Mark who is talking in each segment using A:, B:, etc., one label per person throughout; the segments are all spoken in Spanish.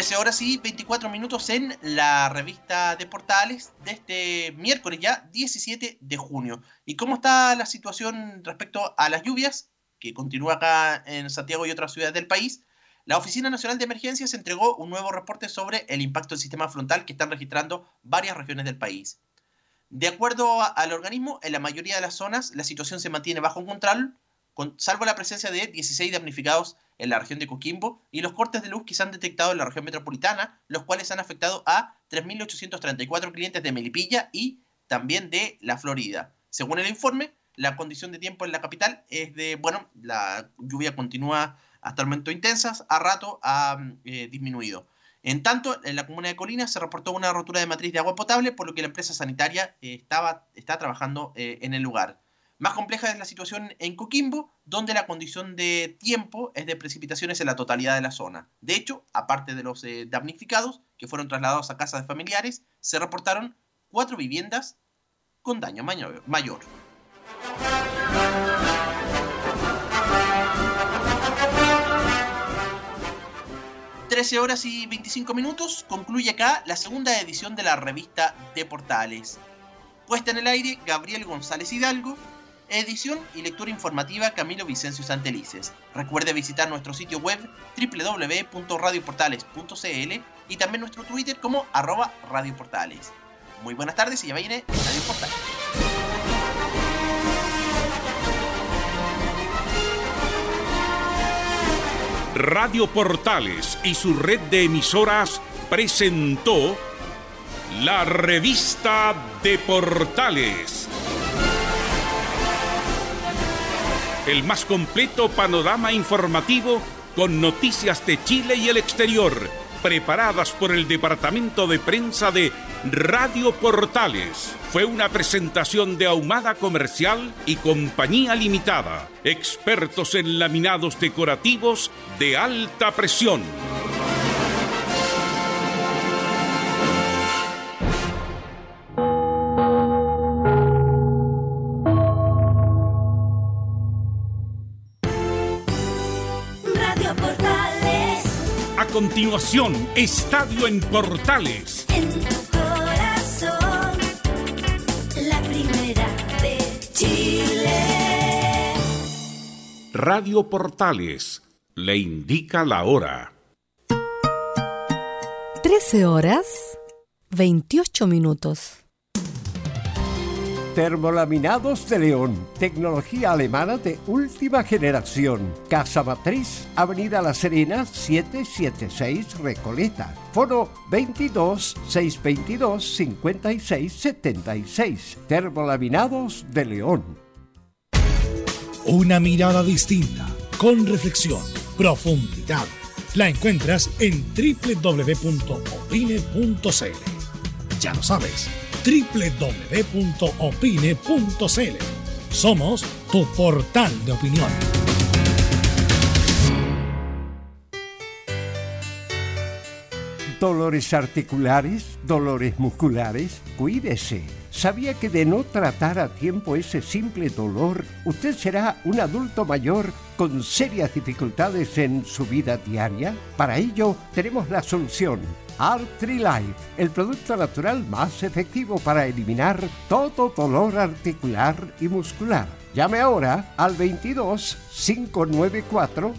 A: 13 horas y 24 minutos en la revista de portales de este miércoles ya 17 de junio. ¿Y cómo está la situación respecto a las lluvias que continúa acá en Santiago y otras ciudades del país? La Oficina Nacional de Emergencias entregó un nuevo reporte sobre el impacto del sistema frontal que están registrando varias regiones del país. De acuerdo al organismo, en la mayoría de las zonas la situación se mantiene bajo control, salvo la presencia de 16 damnificados en la región de Coquimbo y los cortes de luz que se han detectado en la región metropolitana, los cuales han afectado a 3.834 clientes de Melipilla y también de la Florida. Según el informe, la condición de tiempo en la capital es de, bueno, la lluvia continúa hasta el momento intensa, a rato ha eh, disminuido. En tanto, en la comuna de Colinas se reportó una rotura de matriz de agua potable, por lo que la empresa sanitaria eh, estaba, está trabajando eh, en el lugar. Más compleja es la situación en Coquimbo, donde la condición de tiempo es de precipitaciones en la totalidad de la zona. De hecho, aparte de los eh, damnificados que fueron trasladados a casas de familiares, se reportaron cuatro viviendas con daño mayor. 13 horas y 25 minutos concluye acá la segunda edición de la revista de Portales. Puesta en el aire Gabriel González Hidalgo, edición y lectura informativa Camilo Vicencio Santelices. Recuerde visitar nuestro sitio web www.radioportales.cl y también nuestro Twitter como arroba radioportales. Muy buenas tardes y ya viene Radio Portales.
B: Radio Portales y su red de emisoras presentó la revista de Portales el más completo panorama informativo con noticias de Chile y el exterior, preparadas por el Departamento de Prensa de Radio Portales. Fue una presentación de Ahumada Comercial y Compañía Limitada, expertos en laminados decorativos de alta presión. Continuación, Estadio en Portales.
C: En tu corazón, la primera de Chile.
B: Radio Portales le indica la hora.
D: 13 horas 28 minutos.
E: Termolaminados de León, tecnología alemana de última generación. Casa Matriz, Avenida La Serena, 776 Recoleta. Foro 22 622 56 76. Termolaminados de León.
F: Una mirada distinta, con reflexión, profundidad. La encuentras en www.opine.cl. Ya lo sabes www.opine.cl. Somos tu portal de opinión.
E: Dolores articulares, dolores musculares, cuídese. ¿Sabía que de no tratar a tiempo ese simple dolor, usted será un adulto mayor con serias dificultades en su vida diaria? Para ello, tenemos la solución Life, el producto natural más efectivo para eliminar todo dolor articular y muscular. Llame ahora al 22 594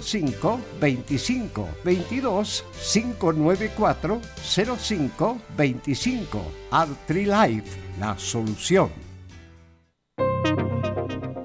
E: 05 25 22 594 05 25 Life, la solución.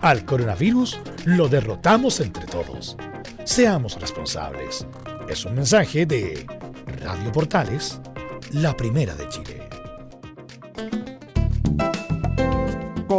F: al coronavirus lo derrotamos entre todos. Seamos responsables. Es un mensaje de Radio Portales, la primera de Chile.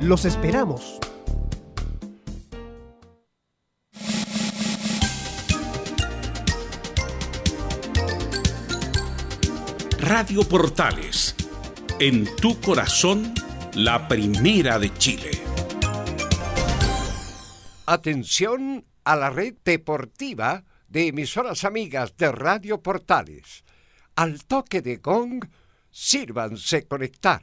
G: Los esperamos.
B: Radio Portales, en tu corazón, la primera de Chile.
E: Atención a la red deportiva de emisoras amigas de Radio Portales. Al toque de gong, sírvanse conectar.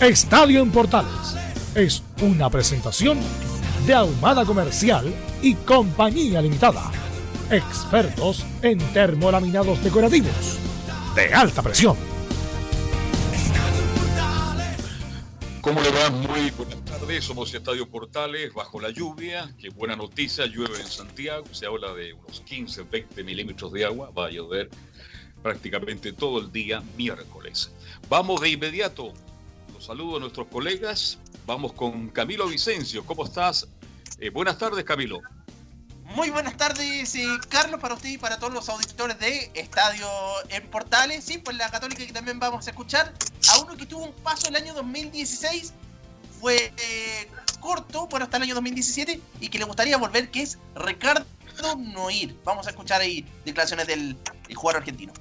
F: Estadio en Portales es una presentación de Ahumada Comercial y Compañía Limitada. Expertos en termolaminados decorativos de alta presión.
H: ¿Cómo le va? Muy buenas tardes. Somos Estadio Portales bajo la lluvia. Qué buena noticia. Llueve en Santiago. Se habla de unos 15, 20 milímetros de agua. Va a llover prácticamente todo el día miércoles. Vamos de inmediato saludo a nuestros colegas. Vamos con Camilo Vicencio. ¿Cómo estás? Eh, buenas tardes, Camilo.
A: Muy buenas tardes, eh, Carlos, para usted y para todos los auditores de Estadio en Portales. Sí, pues la Católica que también vamos a escuchar. A uno que tuvo un paso el año 2016, fue eh, corto, bueno, hasta el año 2017, y que le gustaría volver, que es Ricardo Noir. Vamos a escuchar ahí declaraciones del jugador argentino.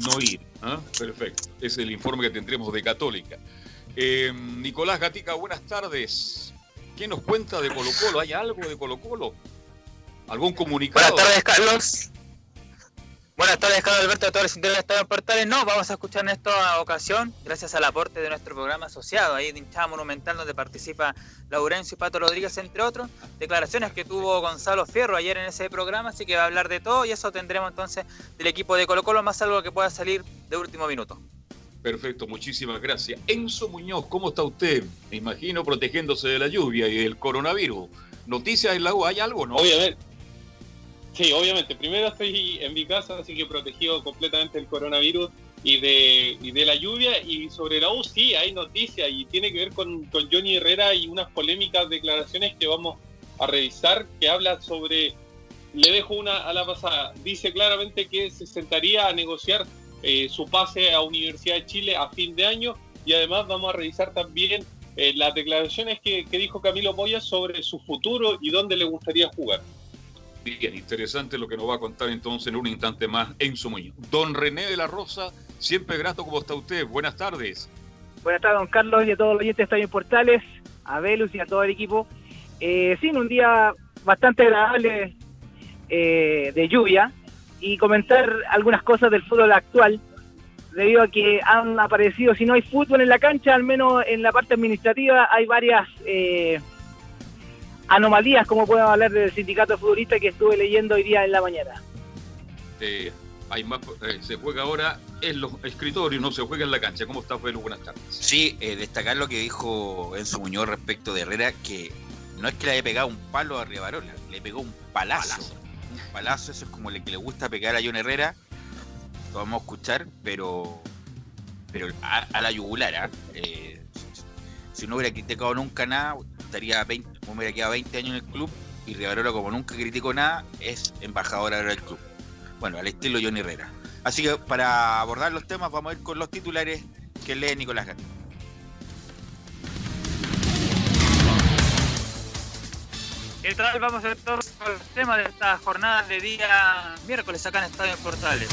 H: Noir, ¿ah? perfecto. Es el informe que tendremos de Católica. Eh, Nicolás Gatica, buenas tardes. ¿Qué nos cuenta de Colo Colo? ¿Hay algo de Colo Colo? ¿Algún comunicado?
I: Buenas tardes, Carlos. Buenas tardes, Carlos Alberto, de todos los de Estadio Portales. No, vamos a escuchar en esta ocasión, gracias al aporte de nuestro programa asociado, ahí de hinchada monumental, donde participa Laurencio y Pato Rodríguez, entre otros, declaraciones que tuvo Gonzalo Fierro ayer en ese programa, así que va a hablar de todo y eso tendremos entonces del equipo de Colo Colo, más algo que pueda salir de último minuto.
H: Perfecto, muchísimas gracias. Enzo Muñoz, ¿cómo está usted? Me imagino protegiéndose de la lluvia y del coronavirus. ¿Noticias en la U? ¿Hay algo, no?
J: Obviamente. Sí, obviamente. Primero estoy en mi casa, así que protegido completamente del coronavirus y de, la lluvia. Y sobre la U, sí, hay noticias y tiene que ver con, con Johnny Herrera y unas polémicas declaraciones que vamos a revisar, que habla sobre. Le dejo una a la pasada. Dice claramente que se sentaría a negociar eh, su pase a Universidad de Chile a fin de año y además vamos a revisar también eh, las declaraciones que, que dijo Camilo Moya sobre su futuro y dónde le gustaría jugar.
H: Bien, interesante lo que nos va a contar entonces en un instante más Enzo Muñoz. Don René de la Rosa, siempre grato, ¿cómo está usted? Buenas tardes.
K: Buenas tardes, don Carlos, y a todos los oyentes de Estadio en Portales, a Velus y a todo el equipo. Eh, sí, un día bastante agradable eh, de lluvia y comentar algunas cosas del fútbol actual, debido a que han aparecido, si no hay fútbol en la cancha, al menos en la parte administrativa hay varias eh, anomalías, como podemos hablar del sindicato futbolista que estuve leyendo hoy día en la mañana.
H: Eh, hay más, eh, se juega ahora en los escritorios, no se juega en la cancha. ¿Cómo está, Felu? Buenas tardes.
L: Sí, eh, destacar lo que dijo Enzo Muñoz respecto de Herrera, que no es que le haya pegado un palo a Rivarola, le pegó un palazo. Palazo, eso es como el que le gusta pegar a John Herrera. Lo vamos a escuchar, pero pero a, la yugular. ¿ah? Eh, si no hubiera criticado nunca nada, estaría 20, hubiera quedado 20 años en el club y Rivarola, como nunca criticó nada, es embajador ahora del club. Bueno, al estilo Johnny Herrera. Así que para abordar los temas, vamos a ir con los titulares que lee Nicolás Gato.
I: ¿Qué tal? Vamos a ver todos los temas de esta jornada de día miércoles acá en Estadio Portales.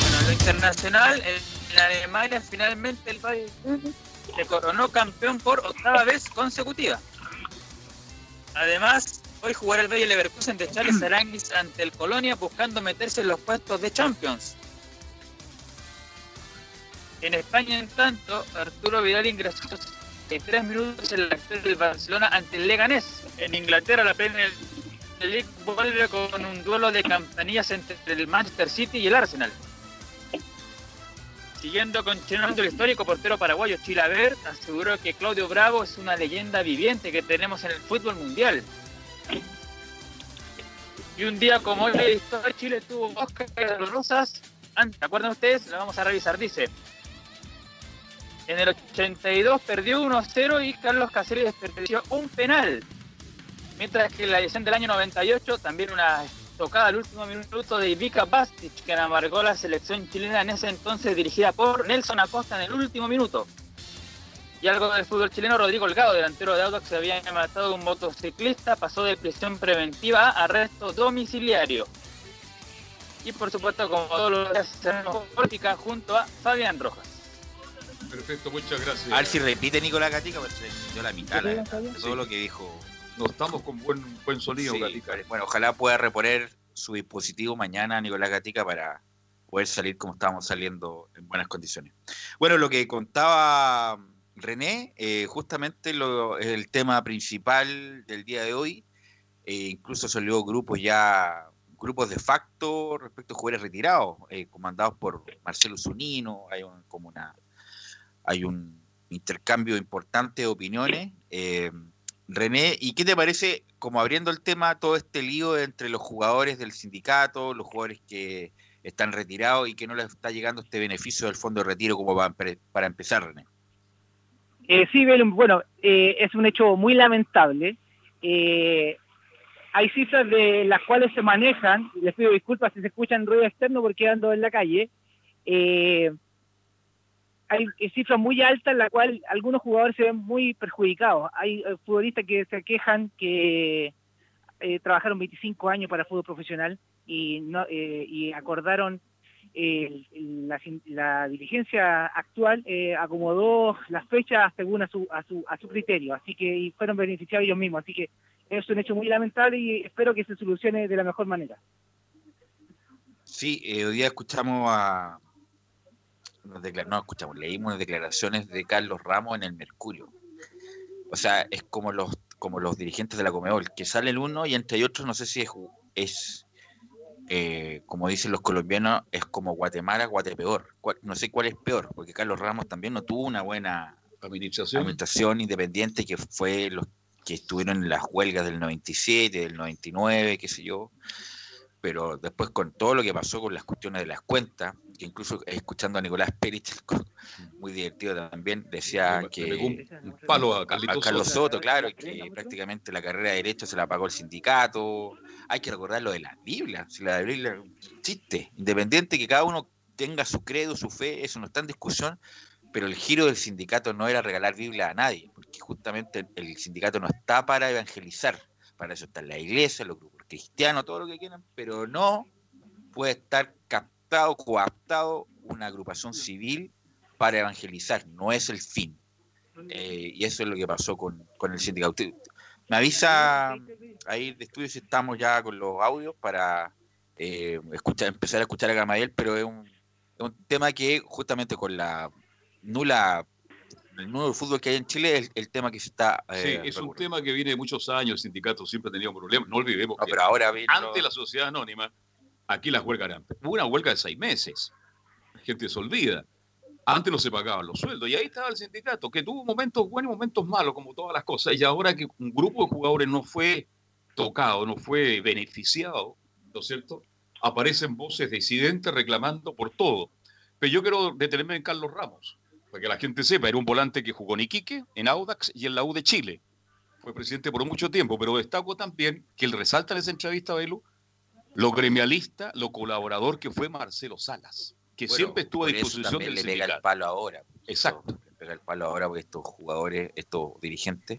I: Bueno, en lo internacional, en Alemania finalmente el Bayern se coronó campeón por octava vez consecutiva. Además, hoy jugará el Bayer Leverkusen de Charles Aranguis ante el Colonia buscando meterse en los puestos de Champions. En España, en tanto, Arturo Vidal ingresó tres minutos en la victoria del Barcelona ante el Leganés. En Inglaterra, la Premier League vuelve con un duelo de campanillas entre el Manchester City y el Arsenal. Siguiendo con Chenando, el histórico portero paraguayo Chilaver aseguró que Claudio Bravo es una leyenda viviente que tenemos en el fútbol mundial. Y un día como hoy, de Chile tuvo dos caídas dolorosas. ¿Se acuerdan ustedes? La vamos a revisar. Dice: En el 82 perdió 1-0 y Carlos Caceres desperdició un penal. Mientras que en la edición del año 98 también una tocada al último minuto de Ivica Bastic, que amargó la selección chilena en ese entonces dirigida por Nelson Acosta en el último minuto. Y algo del fútbol chileno, Rodrigo Holgado, delantero de Audax, se había matado un motociclista, pasó de prisión preventiva a arresto domiciliario. Y por supuesto, como todos los días, política junto a Fabián Rojas.
H: Perfecto, muchas gracias.
L: A ver si repite Nicolás Gatica, pues se le dio la mitad la- de todo lo que dijo.
H: No estamos con buen, buen sonido,
L: Sí,
H: Gatica.
L: Bueno, ojalá pueda reponer su dispositivo mañana Nicolás Gatica para poder salir como estábamos saliendo en buenas condiciones. Bueno, lo que contaba René, eh, justamente lo, el tema principal del día de hoy, eh, incluso salió grupos ya, grupos de facto respecto a jugadores retirados, eh, comandados por Marcelo Zunino, hay un- como una, hay un intercambio importante de opiniones. Eh, René, ¿y qué te parece, como abriendo el tema, todo este lío entre los jugadores del sindicato, los jugadores que están retirados y que no les está llegando este beneficio del fondo de retiro como para, para empezar, René?
K: Eh, sí, bueno, eh, es un hecho muy lamentable. Eh, hay cifras de las cuales se manejan, les pido disculpas si se escuchan ruido externo porque ando en la calle. Hay cifras muy altas en la cual algunos jugadores se ven muy perjudicados. Hay eh, futbolistas que se quejan que eh, trabajaron 25 años para fútbol profesional y, no, eh, y acordaron eh, la, la dirigencia actual eh, acomodó las fechas según a su, a su, a su criterio, así que y fueron beneficiados ellos mismos, así que es un hecho muy lamentable y espero que se solucione de la mejor manera.
L: Sí, hoy día escuchamos a. nos No, escuchamos, leímos unas declaraciones de Carlos Ramos en el Mercurio. O sea, es como los como los dirigentes de la Comebol, que sale el uno y entre otros, no sé si es, es eh, como dicen los colombianos, es como Guatemala, Guatepeor. No sé cuál es peor, porque Carlos Ramos también no tuvo una buena
H: administración,
L: administración independiente, que fue los que estuvieron en las huelgas del 97, del 99, qué sé yo pero después con todo lo que pasó con las cuestiones de las cuentas, que incluso escuchando a Nicolás Pérez, muy divertido también, decía que
H: un- palo a Carlitos
L: Carlos
H: Soto.
L: Soto, claro, que prácticamente la carrera de Derecho se la pagó el sindicato. Hay que recordar lo de la Biblia, si la Biblia es un chiste, independiente que cada uno tenga su credo, su fe, eso no está en discusión, pero el giro del sindicato no era regalar Biblia a nadie, porque justamente el, sindicato no está para evangelizar, para eso está la iglesia, los grupos cristianos, todo lo que quieran, pero no puede estar captado, coaptado una agrupación civil para evangelizar, no es el fin. Eh, y eso es lo que pasó con, con el sindicato. Usted- Me avisa ahí de estudio si estamos ya con los audios para eh, escuchar, empezar a escuchar a Gamadiel, pero es un, es un tema que justamente con la nula el nuevo fútbol que hay en Chile es el tema que se está
H: Sí,
L: eh,
H: es un tema que viene de muchos años, el sindicato siempre ha tenido problemas, no olvidemos que
L: pero ahora vino-
H: ante la sociedad anónima, aquí las huelgas eran, una huelga de seis meses, la gente se olvida, antes no se pagaban los sueldos, y ahí estaba el sindicato, que tuvo momentos buenos y momentos malos, como todas las cosas, y ahora que un grupo de jugadores no fue tocado, no fue beneficiado, ¿no es cierto? Aparecen voces disidentes reclamando por todo. Pero yo quiero detenerme en Carlos Ramos, para que la gente sepa, era un volante que jugó en Iquique, en Audax y en la U de Chile. Fue presidente por mucho tiempo, pero destaco también que él resalta en esa entrevista, Belu, lo gremialista, lo colaborador que fue Marcelo Salas, que
L: Bueno,
H: siempre estuvo a disposición del
L: le pega el palo ahora.
H: Exacto.
L: Le pega el palo ahora porque estos jugadores, estos dirigentes,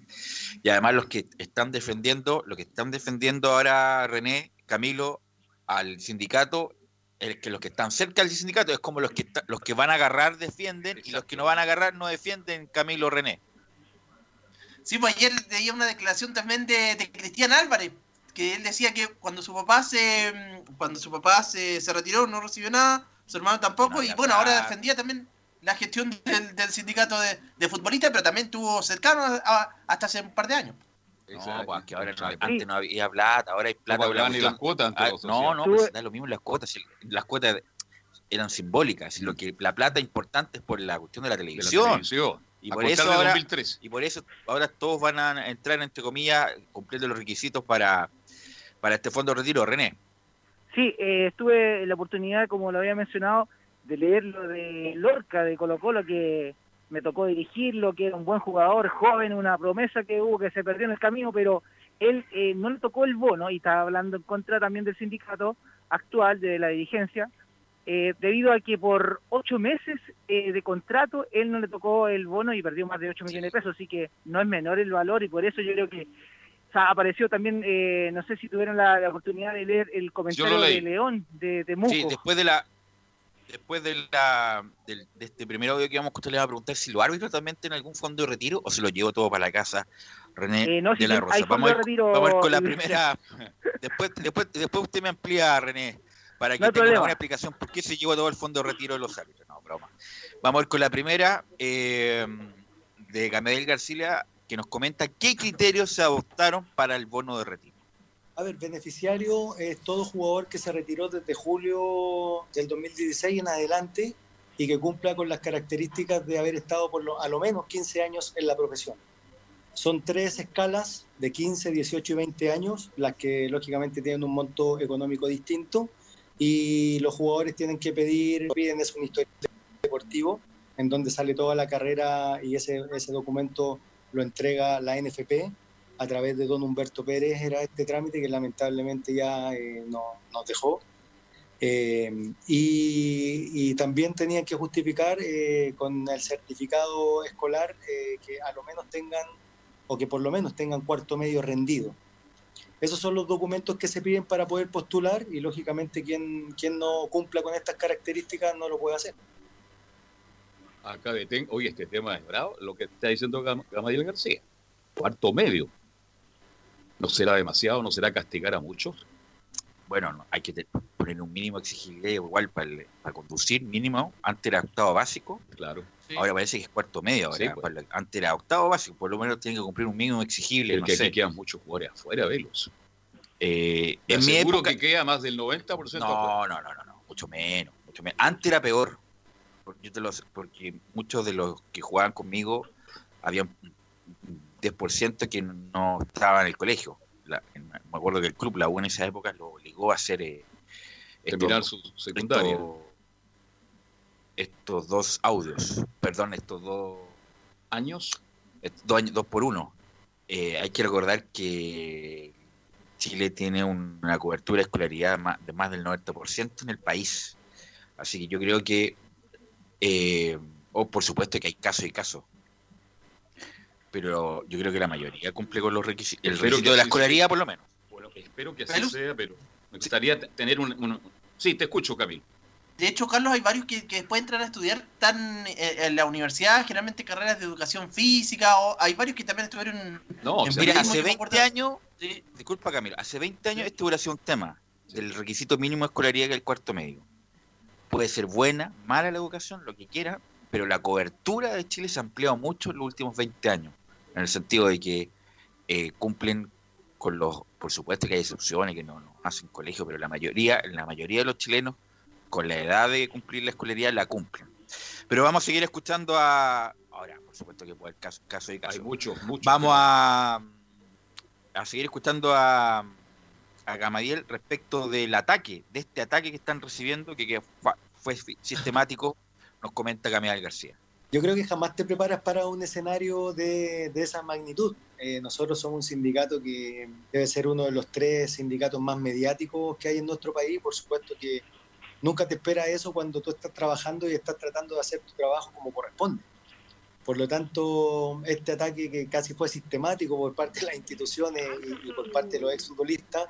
L: y además los que están defendiendo, lo que están defendiendo ahora René, Camilo, al sindicato, es que los que están cerca del sindicato es como los que está- los que van a agarrar defienden y los que no van a agarrar no defienden Camilo René.
A: Sí, pues ayer leía una declaración también de, de Cristian Álvarez, que él decía que cuando su papá se mm, cuando su papá se, se retiró no recibió nada, su hermano tampoco, y bueno, ahora defendía también la gestión del, del sindicato de, de futbolistas, pero también estuvo cercano a- a- hasta hace un par de años.
L: No, pues que ahora no, antes no había plata, ahora hay plata.
H: No ni las cuotas
L: Ah, No, no, pues da lo mismo las cuotas. Las cuotas eran simbólicas. Lo que la plata importante es por la cuestión de la televisión.
H: televisión.
L: Y
H: A
L: por eso ahora,
H: 2013.
L: y por eso ahora todos van a entrar entre comillas cumpliendo los requisitos para para este fondo de retiro, René.
K: Sí, eh, tuve la oportunidad, como lo había mencionado, de leer lo de Lorca de Colo Colo, que me tocó dirigirlo, que era un buen jugador, joven, una promesa que hubo que se perdió en el camino, pero él eh, no le tocó el bono y estaba hablando en contra también del sindicato actual, de la dirigencia, eh, debido a que por ocho meses eh, de contrato él no le tocó el bono y perdió más de 8 millones de pesos, así que no es menor el valor y por eso yo creo que o sea, apareció también, eh, no sé si tuvieron la, la oportunidad de leer el comentario de León, de, de Muco.
L: Sí, después de la después de la del- de este primer audio que vamos a escuchar, le va a preguntar si los árbitros también tienen algún fondo de retiro o se lo llevo todo para la casa, René
K: Eh, no, si
L: de la
K: hay
L: Rosa. Vamos a, ir,
K: de retiro,
L: vamos a ir con la primera. Después, después, después usted me amplía, René, para que
K: No
L: tenga una
K: problema.
L: buena explicación por qué se llevó todo el fondo de retiro de los árbitros. No, broma. Vamos a ir con la primera eh, de Gamedel García, que nos comenta qué criterios se adoptaron para el bono de retiro.
M: A ver, beneficiario es todo jugador que se retiró desde julio del 2016 en adelante y que cumpla con las características de haber estado por lo, a lo menos 15 años en la profesión. Son tres escalas de 15, 18 y 20 años, las que lógicamente tienen un monto económico distinto y los jugadores tienen que pedir, piden es un historial deportivo en donde sale toda la carrera y ese, ese documento lo entrega la NFP a través de don Humberto Pérez era este trámite que lamentablemente ya eh, no, nos dejó. Eh, y, también tenían que justificar eh, con el certificado escolar que a lo menos tengan, o que por lo menos tengan cuarto medio rendido. Esos son los documentos que se piden para poder postular y lógicamente quien, quien no cumpla con estas características no lo puede hacer.
H: Acá detengo, oye, este tema es bravo, lo que está diciendo Gam- Gamaliel García. Cuarto medio. ¿No será demasiado? ¿No será castigar a muchos?
L: Bueno, no, hay que poner un mínimo exigible igual para, el- para conducir, mínimo. Antes era octavo básico.
H: Claro.
L: Ahora parece que es cuarto medio. Ahora,
H: Sí, pues.
L: antes era octavo básico. Por lo menos tiene que cumplir un mínimo exigible.
H: El
L: no
H: que
L: sé.
H: aquí quedan muchos jugadores afuera, velos.
L: Eh, en mi época.
H: que queda más del 90%
L: No,
H: afuera.
L: no, no, no, no, mucho menos, mucho menos. Antes era peor. Porque, te lo- porque muchos de los que jugaban conmigo había un 10% que no estaba en el colegio. La- en- me acuerdo que el club, la U en esa época, lo obligó a hacer eh,
H: Terminar su secundaria.
L: estos- estos dos audios, perdón, estos dos
H: años,
L: dos, años- dos por uno. Eh, hay que recordar que Chile tiene un- una cobertura de escolaridad de más del 90% en el país. Así que yo creo que, eh, o por supuesto que hay casos y casos, pero yo creo que la mayoría cumple con los requisitos, el requisito de la escolaridad
H: sea.
L: por lo menos.
H: Bueno, espero que así sea, pero me gustaría tener un, un- Sí, te escucho, Camilo.
A: De hecho, Carlos, hay varios que, que después entran a estudiar, están eh, en la universidad, generalmente carreras de educación física, o hay varios que también estuvieron en
L: No, mira, hace
A: yo me
L: 20
A: acuerdo-
L: años, disculpa Camilo, hace 20 años este hubiera sido un tema del requisito mínimo de escolaridad que es el cuarto medio. Puede ser buena, mala la educación, lo que quiera, pero la cobertura de Chile se ha ampliado mucho en los últimos 20 años, en el sentido de que eh, cumplen con los, por supuesto que hay excepciones que no, no hacen colegio, pero la mayoría, la mayoría de los chilenos con la edad de cumplir la escolaridad la cumplen. Pero vamos a seguir escuchando a, ahora, por supuesto que puede caso, caso y caso.
H: Hay muchos, muchos.
L: Vamos a, a seguir escuchando a, a Gamadiel respecto del ataque, de este ataque que están recibiendo, que, que fue, sistemático, nos comenta Gamadiel García.
M: Yo creo que jamás te preparas para un escenario de, de esa magnitud. Eh, nosotros somos un sindicato que debe ser uno de los tres sindicatos más mediáticos que hay en nuestro país. Por supuesto que nunca te espera eso cuando tú estás trabajando y estás tratando de hacer tu trabajo como corresponde. Por lo tanto, este ataque que casi fue sistemático por parte de las instituciones y, y por parte de los exfutbolistas,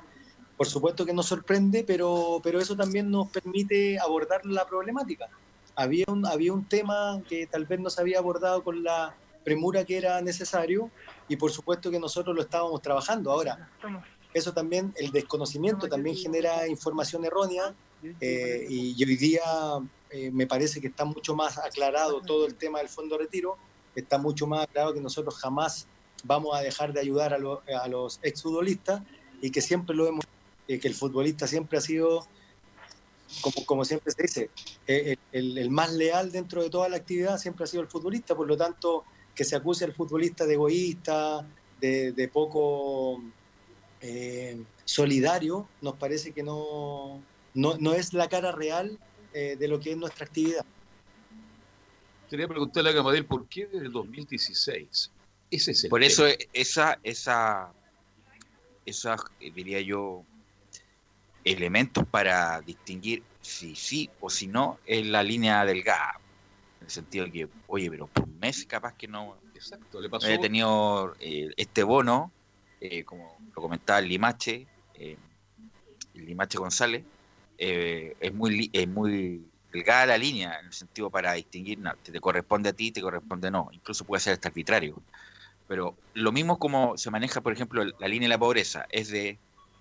M: por supuesto que nos sorprende, pero, pero eso también nos permite abordar la problemática. Había un, había un tema que tal vez no se había abordado con la premura que era necesario y por supuesto que nosotros lo estábamos trabajando. Ahora, eso también, el desconocimiento también genera información errónea eh, y, hoy día eh, me parece que está mucho más aclarado todo el tema del fondo de retiro, está mucho más aclarado que nosotros jamás vamos a dejar de ayudar a, lo- a los exfutbolistas y que siempre lo hemos, eh, que el futbolista siempre ha sido, como, como siempre se dice, eh, el, el más leal dentro de toda la actividad siempre ha sido el futbolista, por lo tanto, que se acuse al futbolista de egoísta, de, de poco eh, solidario, nos parece que no, no, no es la cara real eh, de lo que es nuestra actividad.
H: Quería preguntarle a Gamadiel, ¿por qué desde el 2016? Ese es el
L: Por
H: tema.
L: eso esa, esa, esa, diría yo, elementos para distinguir si sí o si no es la línea delgada. En el sentido de que, oye, pero por un mes capaz que no,
H: Exacto, le
L: no
H: pasó.
L: haya tenido eh, este bono, eh, como lo comentaba el Limache, eh, el Limache González, es muy es muy delgada la línea en el sentido para distinguir, no, te, te corresponde a ti, te corresponde no, incluso puede ser hasta arbitrario. Pero lo mismo como se maneja, por ejemplo, la línea de la pobreza, es de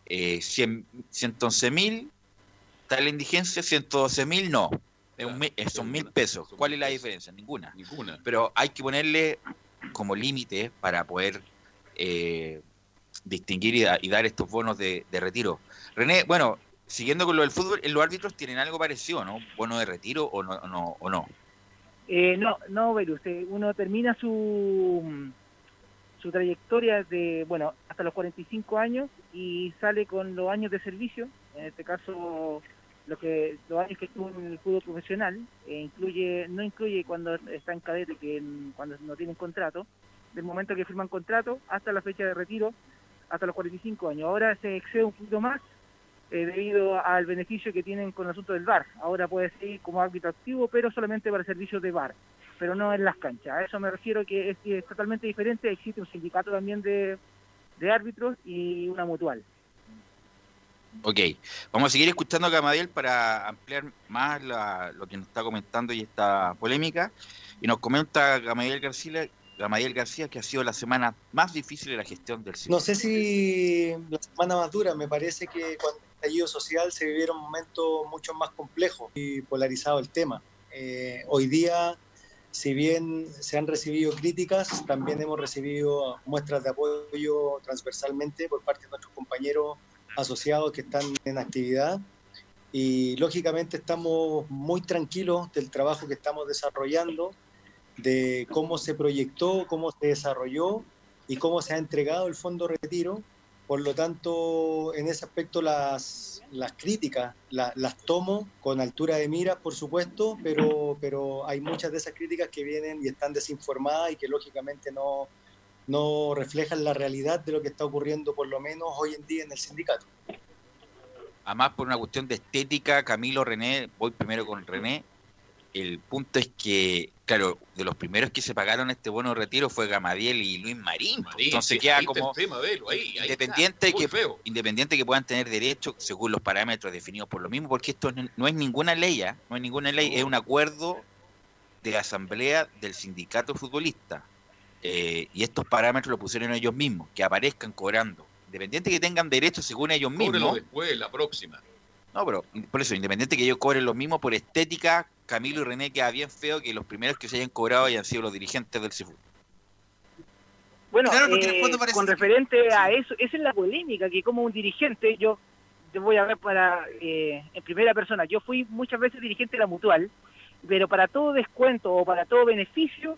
L: eh, 100 111 mil, está la indigencia, 112 mil no. Es un son mil pesos. ¿Cuál es la diferencia? Ninguna.
H: Ninguna.
L: Pero hay que ponerle como límite para poder eh, distinguir y, da- y dar estos bonos de, de retiro. René, bueno, siguiendo con lo del fútbol, ¿los árbitros tienen algo parecido, no? ¿Bono de retiro o no? O no, o no?
K: Eh, no, no, Verus. uno termina su, su trayectoria de, bueno, hasta los 45 años y sale con los años de servicio. En este caso, lo que los años que estuvo en el fútbol profesional, eh, incluye no incluye cuando está en cadete, que cuando no tienen contrato, del momento que firman contrato hasta la fecha de retiro, hasta los 45 años. Ahora se excede un poquito más eh, debido al beneficio que tienen con el asunto del VAR. Ahora puede seguir como árbitro activo, pero solamente para servicios de VAR, pero no en las canchas. A eso me refiero que es, es totalmente diferente. Existe un sindicato también de, de árbitros y una mutual.
L: Ok, vamos a seguir escuchando a Gamadiel para ampliar más la- lo que nos está comentando y esta polémica. Y nos comenta Gamadiel García, Gamadiel García que ha sido la semana más difícil de la gestión del
M: No sé si la semana más dura, me parece que cuando estallido social se vivieron momentos mucho más complejos y polarizado el tema. Eh, hoy día, si bien se han recibido críticas, también hemos recibido muestras de apoyo transversalmente por parte de nuestros compañeros asociados que están en actividad y lógicamente estamos muy tranquilos del trabajo que estamos desarrollando, de cómo se proyectó, cómo se desarrolló y cómo se ha entregado el fondo retiro. Por lo tanto, en ese aspecto las, las críticas la- las tomo con altura de miras, por supuesto, pero, pero hay muchas de esas críticas que vienen y están desinformadas y que lógicamente no, no reflejan la realidad de lo que está ocurriendo, por lo menos hoy en día en el sindicato.
L: además por una cuestión de estética, Camilo, René, voy primero con René. El punto es que, claro, de los primeros que se pagaron este bono de retiro fue Gamadiel y Luis Marín.
H: Marín,
L: Entonces
H: sí,
L: queda como
H: ahí, ahí
L: independiente
H: está,
L: que
H: feo.
L: independiente que puedan tener derecho según los parámetros definidos por lo mismo, porque esto no- no es ninguna ley, ¿ah? no es ninguna ley, es un acuerdo de asamblea del sindicato futbolista. Eh, y estos parámetros lo pusieron ellos mismos, que aparezcan cobrando. Independiente que tengan derecho según ellos
H: Cóbrelo
L: mismos.
H: después, la próxima.
L: No, pero por eso, independiente que ellos cobren lo mismo por estética, Camilo y René queda bien feo que los primeros que se hayan cobrado hayan sido los dirigentes del CIFUT.
K: Bueno,
A: Claro,
K: eh, con
A: que-
K: referente a eso, esa es la polémica, que como un dirigente, yo te voy a ver para eh, en primera persona, yo fui muchas veces dirigente de la Mutual, pero para todo descuento o para todo beneficio,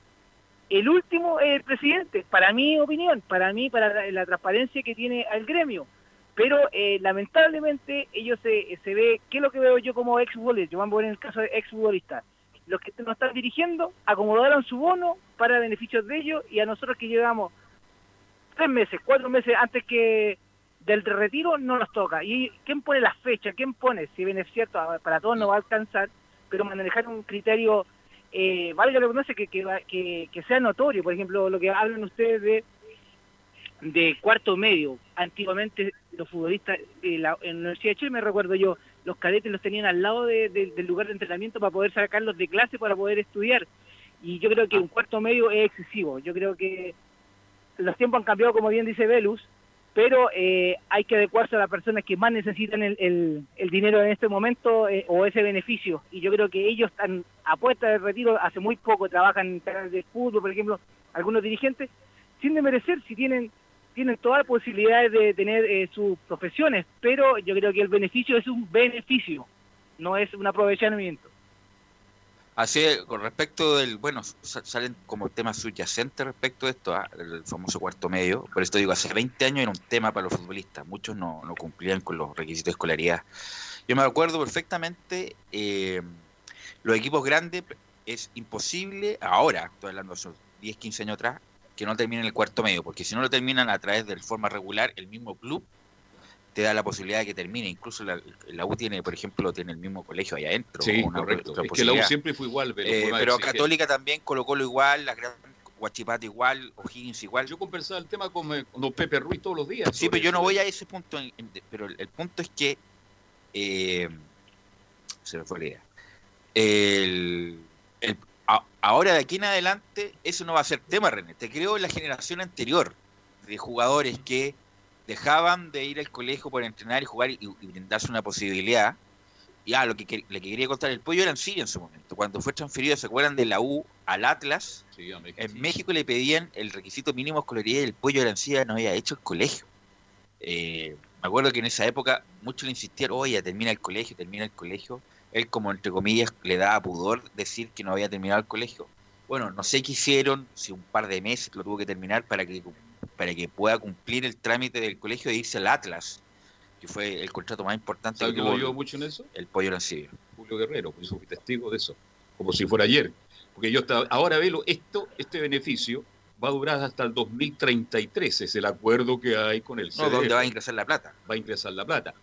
K: el último es el presidente, para mi opinión, para mí, para la, la transparencia que tiene al gremio. Pero eh, lamentablemente ellos se, se ve, ¿qué es lo que veo yo como exfutbolista? Yo voy a poner el caso de exfutbolista. Los que nos están dirigiendo acomodaron su bono para beneficios de ellos y a nosotros que llegamos tres meses, cuatro meses antes que del retiro no nos toca. ¿Y quién pone la fecha? ¿Quién pone? Si bien es cierto, para todos no va a alcanzar, pero manejar un criterio, eh, valga no sé, que, que, que, que sea notorio. Por ejemplo, lo que hablan ustedes de de cuarto medio. Antiguamente los futbolistas eh, la, en la Universidad de Chile, me recuerdo yo, los cadetes los tenían al lado de- de- del lugar de entrenamiento para poder sacarlos de clase, para poder estudiar. Y yo creo que un cuarto medio es excesivo. Yo creo que los tiempos han cambiado, como bien dice Velus, pero eh, hay que adecuarse a las personas que más necesitan el, el- el dinero en este momento eh, o ese beneficio. Y yo creo que ellos están a puerta de retiro hace muy poco, trabajan en canales de fútbol, por ejemplo, algunos dirigentes, sin desmerecer si tienen tienen todas las posibilidades de tener eh, sus profesiones, pero yo creo que el beneficio es un beneficio, no es un aprovechamiento.
L: Así es, con respecto del, bueno, sa- salen como temas subyacentes respecto de esto, ah, el famoso cuarto medio, por esto digo, hace 20 años era un tema para los futbolistas, muchos no, no cumplían con los requisitos de escolaridad. Yo me acuerdo perfectamente, eh, los equipos grandes es imposible, ahora, estoy hablando esos 10, 15 años atrás, que no terminen el cuarto medio, porque si no lo terminan a través de forma regular, el mismo club te da la posibilidad de que termine. Incluso la, la U tiene, por ejemplo, tiene el mismo colegio allá adentro.
H: Sí,
L: una
H: correcto.
L: otra
H: Es que la U siempre fue igual, pero
L: Eh, pero. Católica también, Colo Colo igual, la gran Guachipato igual, O'Higgins igual.
H: Yo conversaba el tema con, eh, con don Pepe Ruiz todos los días.
L: Sí, pero yo no voy a ese punto, en- en- pero el, el punto es que eh, se me fue la idea. El, el- a- ahora de aquí en adelante eso no va a ser tema, René. Te creo en la generación anterior de jugadores que dejaban de ir al colegio por entrenar y jugar y, y brindarse una posibilidad. Y ah, lo que, que- le que quería contar el pollo eran sí en su momento. Cuando fue transferido, ¿se acuerdan de la U al Atlas?
H: Sí, México.
L: En México le pedían el requisito mínimo de escolaridad y el pollo Arancía no había hecho el colegio. Eh, me acuerdo que en esa época muchos le insistían, oye, termina el colegio, termina el colegio. Él, como entre comillas, le daba pudor decir que no había terminado el colegio. Bueno, no sé qué hicieron, si un par de meses lo tuvo que terminar para que, para que pueda cumplir el trámite del colegio e irse al Atlas, que fue el contrato más importante
H: ¿Sabe
L: que
H: lo ayudó mucho en eso?
L: el pollo Arancibia.
H: Julio Guerrero, pues yo fui testigo de eso, como si fuera ayer. Porque yo estaba, ahora velo, esto, este beneficio va a durar hasta el 2033, es el acuerdo que hay con el
L: No. ¿dónde va a ingresar la plata?
H: Va a ingresar la plata.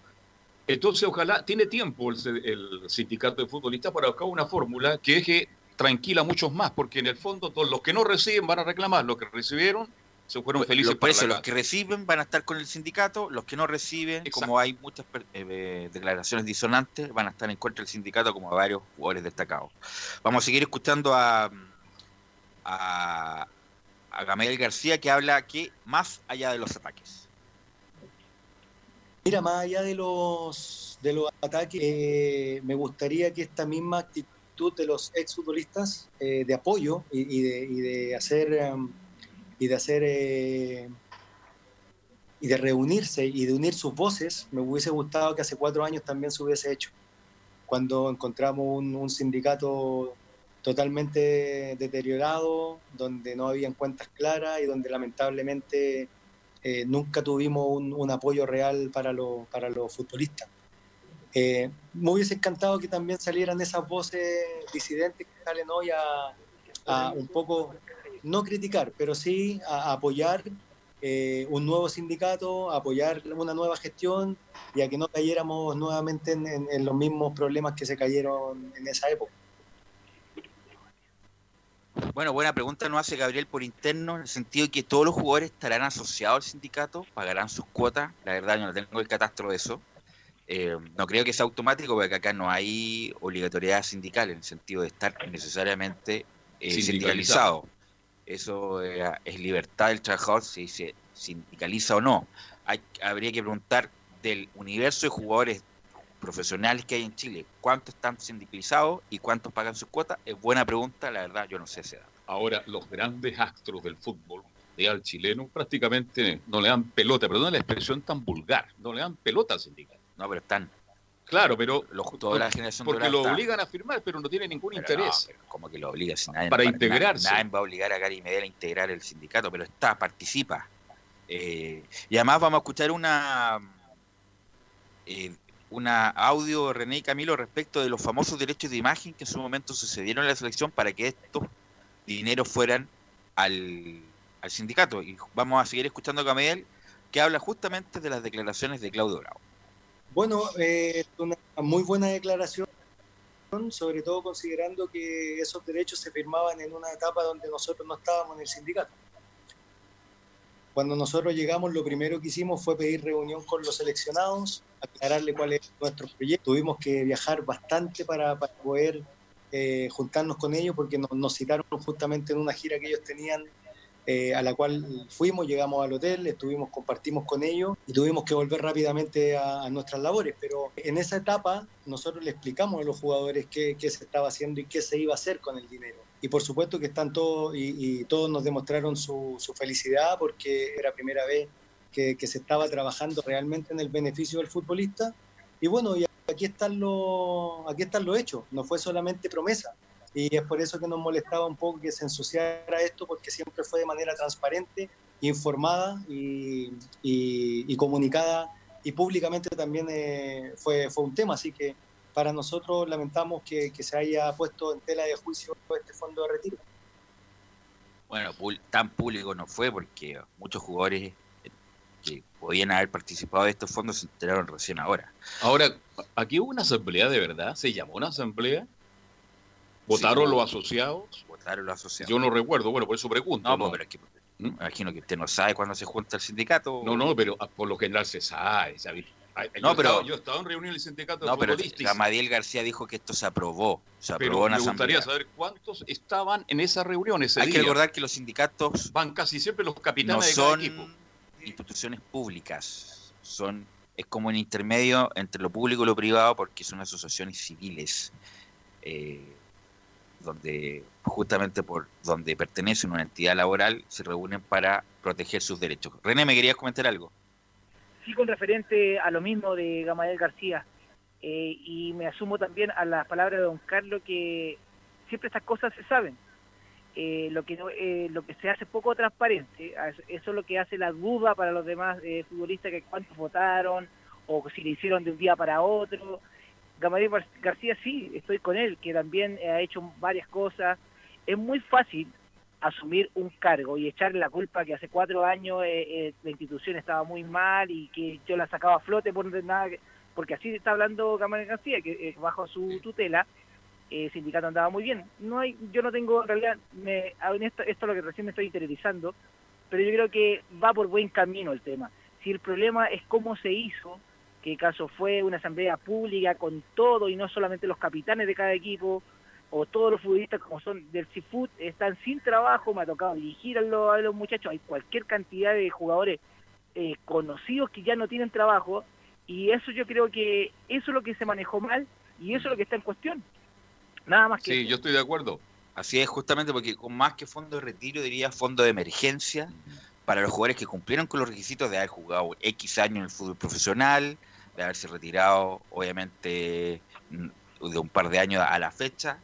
H: Entonces, ojalá, tiene tiempo el, el sindicato de futbolistas para buscar una fórmula que deje tranquila a muchos más, porque en el fondo todos los que no reciben van a reclamar, los que recibieron se fueron felices
L: por eso, los que reciben van a estar con el sindicato, los que no reciben, como hay muchas per- eh, declaraciones disonantes, van a estar en contra del sindicato como varios jugadores destacados. Vamos a seguir escuchando a, a, a Gamaliel García que habla que más allá de los ataques.
M: Mira, más allá de los, de los ataques, eh, me gustaría que esta misma actitud de los exfutbolistas eh, de apoyo y, de, y de hacer em, y de hacer eh, y de reunirse y de unir sus voces, me hubiese gustado que hace cuatro años también se hubiese hecho. Cuando encontramos un, un sindicato totalmente deteriorado, donde no habían cuentas claras y donde lamentablemente eh, nunca tuvimos un, apoyo real para, lo- para los futbolistas. Eh, me hubiese encantado que también salieran esas voces disidentes que salen hoy a, un poco, no criticar, pero sí a, apoyar eh, un nuevo sindicato, apoyar una nueva gestión y a que no cayéramos nuevamente en, en- en los mismos problemas que se cayeron en esa época.
L: Bueno, buena pregunta nos hace Gabriel por interno, en el sentido de que todos los jugadores estarán asociados al sindicato, pagarán sus cuotas. La verdad, yo no tengo el catastro de eso. Eh, no creo que sea automático, porque acá no hay obligatoriedad sindical en el sentido de estar necesariamente eh,
H: Sindicalizado.
L: sindicalizado. Eso eh, es libertad del trabajador si se sindicaliza o no. Hay, habría que preguntar del universo de jugadores profesionales que hay en Chile, ¿cuántos están sindicalizados y cuántos pagan sus cuotas? Es buena pregunta, la verdad, yo no sé ese dato.
H: Ahora, los grandes astros del fútbol mundial chileno prácticamente no le dan pelota, perdón la expresión tan vulgar, no le dan pelota al sindicato.
L: No, pero están.
H: Claro, pero
L: toda la generación
H: porque lo obligan a firmar, pero no tiene ningún
L: Pero
H: interés.
L: no, como que lo obliga, si nadie
H: Para
L: va-
H: integrarse.
L: na- Nadie va a obligar a Gary Medel a integrar el sindicato, pero está, participa. Eh, y además vamos a escuchar una eh, una audio René y Camilo respecto de los famosos derechos de imagen que en su momento sucedieron en la selección para que estos dineros fueran al, al sindicato. Y vamos a seguir escuchando a Camel que habla justamente de las declaraciones de Claudio Bravo.
M: Bueno, eh, una muy buena declaración, sobre todo considerando que esos derechos se firmaban en una etapa donde nosotros no estábamos en el sindicato. Cuando nosotros llegamos, lo primero que hicimos fue pedir reunión con los seleccionados, aclararle cuál es nuestro proyecto. Tuvimos que viajar bastante para, poder eh, juntarnos con ellos porque nos, nos citaron justamente en una gira que ellos tenían eh, a la cual fuimos, llegamos al hotel, estuvimos, compartimos con ellos y tuvimos que volver rápidamente a, a nuestras labores. Pero en esa etapa nosotros le explicamos a los jugadores qué, qué se estaba haciendo y qué se iba a hacer con el dinero. Y por supuesto que están todos y, y todos nos demostraron su, su felicidad porque era primera vez que, que se estaba trabajando realmente en el beneficio del futbolista. Y bueno, y aquí están los, aquí están los hechos, no fue solamente promesa. Y es por eso que nos molestaba un poco que se ensuciara esto, porque siempre fue de manera transparente, informada y, y- y comunicada, y públicamente también eh, fue, fue un tema. Así que para nosotros lamentamos que, que se haya puesto en tela de juicio este fondo de retiro.
L: Bueno, tan público no fue porque muchos jugadores que podían haber participado de estos fondos se enteraron recién ahora.
H: Ahora, aquí hubo una asamblea de verdad, se llamó una asamblea, votaron
L: Sí,
H: los asociados.
L: Votaron los asociados.
H: Yo no recuerdo, bueno, por eso pregunto.
L: No,
H: ¿no?
L: pero es que me imagino que usted no sabe cuándo se junta el sindicato.
H: No, no, pero ah, por lo general se sabe. ¿sabe? Ay,
L: No,
H: yo,
L: pero-
H: estaba, yo estaba en reunión del sindicato de
L: No, pero Gamadiel García dijo que esto se aprobó. Se aprobó en
H: me
L: asamblea.
H: gustaría saber cuántos estaban en esa reunión ese
L: Hay que recordar que los sindicatos
H: Van casi siempre los
L: no
H: capitanes de cada
L: son
H: equipo.
L: instituciones públicas. Son es como un intermedio entre lo público y lo privado porque son asociaciones civiles. eh, donde justamente por donde pertenecen a una entidad laboral se reúnen para proteger sus derechos. René, ¿me querías comentar algo?
K: Sí con referente a lo mismo de Gamaliel García. Eh, y me asumo también a las palabras de don Carlos que siempre estas cosas se saben. Eh, lo que no- eh, lo que se hace poco transparente eso es lo que hace la duda para los demás eh, futbolistas que cuántos votaron o si le hicieron de un día para otro. Gamaliel Gar- García sí estoy con él que también ha hecho varias cosas. Es muy fácil asumir un cargo y echarle la culpa que hace cuatro años eh, eh, la institución estaba muy mal y que yo la sacaba a flote por nada que- porque así está hablando Gamaliel García que eh, bajo su tutela eh, el sindicato andaba muy bien. No hay yo no tengo en realidad me, en esto, esto es lo que recién me estoy interiorizando pero yo creo que va por buen camino el tema. Si el problema es cómo se hizo que caso fue una asamblea pública con todo y no solamente los capitanes de cada equipo o todos los futbolistas como son del Seafood están sin trabajo, me ha tocado dirigir a los, a los muchachos, hay cualquier cantidad de jugadores eh, conocidos que ya no tienen trabajo y eso yo creo que eso es lo que se manejó mal y eso es lo que está en cuestión. Nada más que
H: Sí,
K: eso.
H: yo estoy de acuerdo.
L: Así es, justamente porque con más que fondo de retiro, diría fondo de emergencia para los jugadores que cumplieron con los requisitos de haber jugado X años en el fútbol profesional, de haberse retirado, obviamente, mm, de un par de años a la fecha,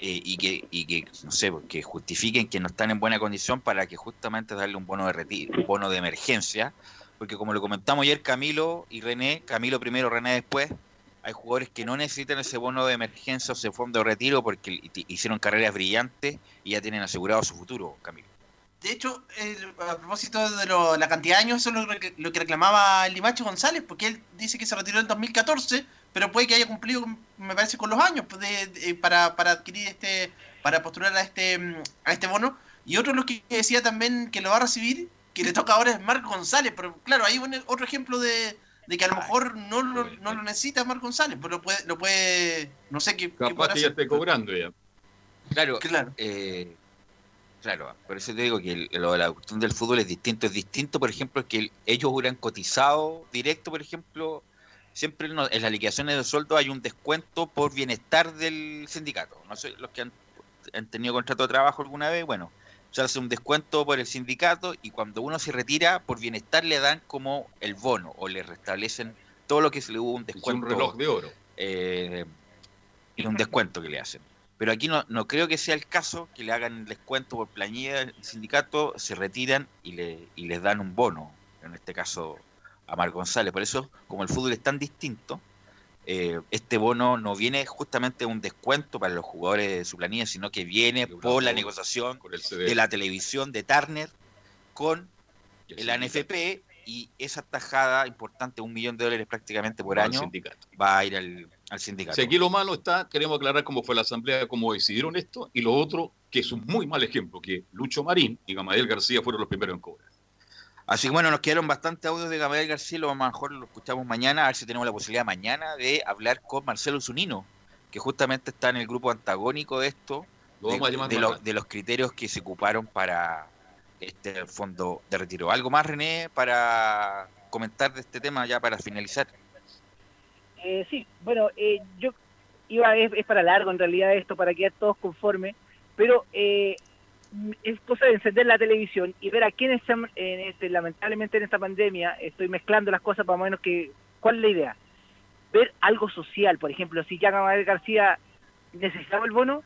L: eh, y, que, y que, no sé, pues, que justifiquen que no están en buena condición para que justamente darle un bono de retiro, un bono de emergencia, porque como lo comentamos ayer Camilo y René, Camilo primero, René después, hay jugadores que no necesitan ese bono de emergencia o ese fondo de retiro porque hi- hicieron carreras brillantes y ya tienen asegurado su futuro, Camilo.
A: De hecho, el- a propósito de lo- la cantidad de años, eso es lo que reclamaba el Limache González, porque él dice que se retiró en 2014, pero puede que haya cumplido, me parece, con los años pues, de- de- para, para adquirir este, para postular a este, mm, a este bono. Y otro lo que decía también que lo va a recibir, que le toca ahora es Marco González, pero claro, hay un- otro ejemplo de, de que a lo mejor no lo, no lo necesita Marco González, pero lo puede, lo puede no sé qué, qué
H: Capaz
A: podrá
H: que ya
A: hacer.
H: esté cobrando ya.
L: Claro,
A: Claro.
L: eh, claro, por eso te digo que el- lo de la cuestión del fútbol es distinto. Es distinto, por ejemplo, que el- ellos hubieran cotizado directo, por ejemplo, siempre no- en las liquidaciones de sueldo hay un descuento por bienestar del sindicato. No sé, los que han, han tenido contrato de trabajo alguna vez, bueno, se hace un descuento por el sindicato y cuando uno se retira, por bienestar le dan como el bono o le restablecen todo lo que se le hubo un
H: Es
L: descuento
H: un reloj de oro.
L: eh, y un descuento que le hacen. Pero aquí no, no creo que sea el caso que le hagan el descuento por planilla del sindicato, se retiran y, le, y les dan un bono, en este caso a Mar González. Por eso, como el fútbol es tan distinto, eh, este bono no viene justamente un descuento para los jugadores de su planilla, sino que viene por la negociación de la televisión de Turner con el ANFP y esa tajada importante, un millón de dólares prácticamente por
H: Va
L: año, va a ir al, al sindicato.
H: Si aquí lo malo está, queremos aclarar cómo fue la asamblea, cómo decidieron esto, y lo otro, que es un muy mal ejemplo, que Lucho Marín y Gamadiel García fueron los primeros en cobrar.
L: Así que bueno, nos quedaron bastante audios de Gabriel García, lo mejor lo escuchamos mañana, a ver si tenemos la posibilidad mañana de hablar con Marcelo Zunino, que justamente está en el grupo antagónico de esto,
H: Lo
L: de,
H: vamos a llamar
L: de
H: para
L: lo-
H: acá.
L: de los criterios que se ocuparon para este fondo de retiro. ¿Algo más, René, para comentar de este tema ya para finalizar?
K: Eh, sí, bueno, eh, yo iba, es, es para largo en realidad esto, para quedar todos conformes, pero eh, es cosa de encender la televisión y ver a quiénes están, en este, lamentablemente en esta pandemia, estoy mezclando las cosas para menos que, ¿cuál es la idea? Ver algo social, por ejemplo, si ya Gabriel García necesitaba el bono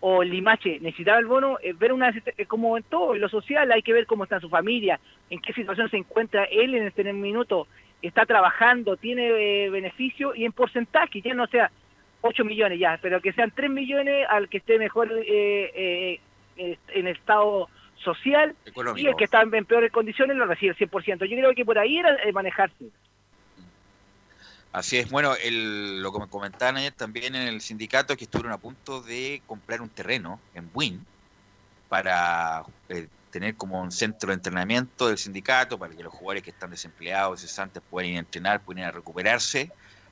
K: o Limache necesitaba el bono, eh, ver una eh, como en todo, en lo social hay que ver cómo está su familia, en qué situación se encuentra él en este minuto, está trabajando, tiene eh, beneficio y en porcentaje, ya no sea 8 millones ya, pero que sean 3 millones al que esté mejor eh, eh, en estado social y el que está en peores condiciones lo recibe el 100%. Yo creo que por ahí era eh, manejarse.
L: Así es, bueno, el, lo que me comentaban ayer también en el sindicato que estuvieron a punto de comprar un terreno en Win para eh, tener como un centro de entrenamiento del sindicato para que los jugadores que están desempleados, cesantes, puedan ir a entrenar, puedan ir a recuperarse.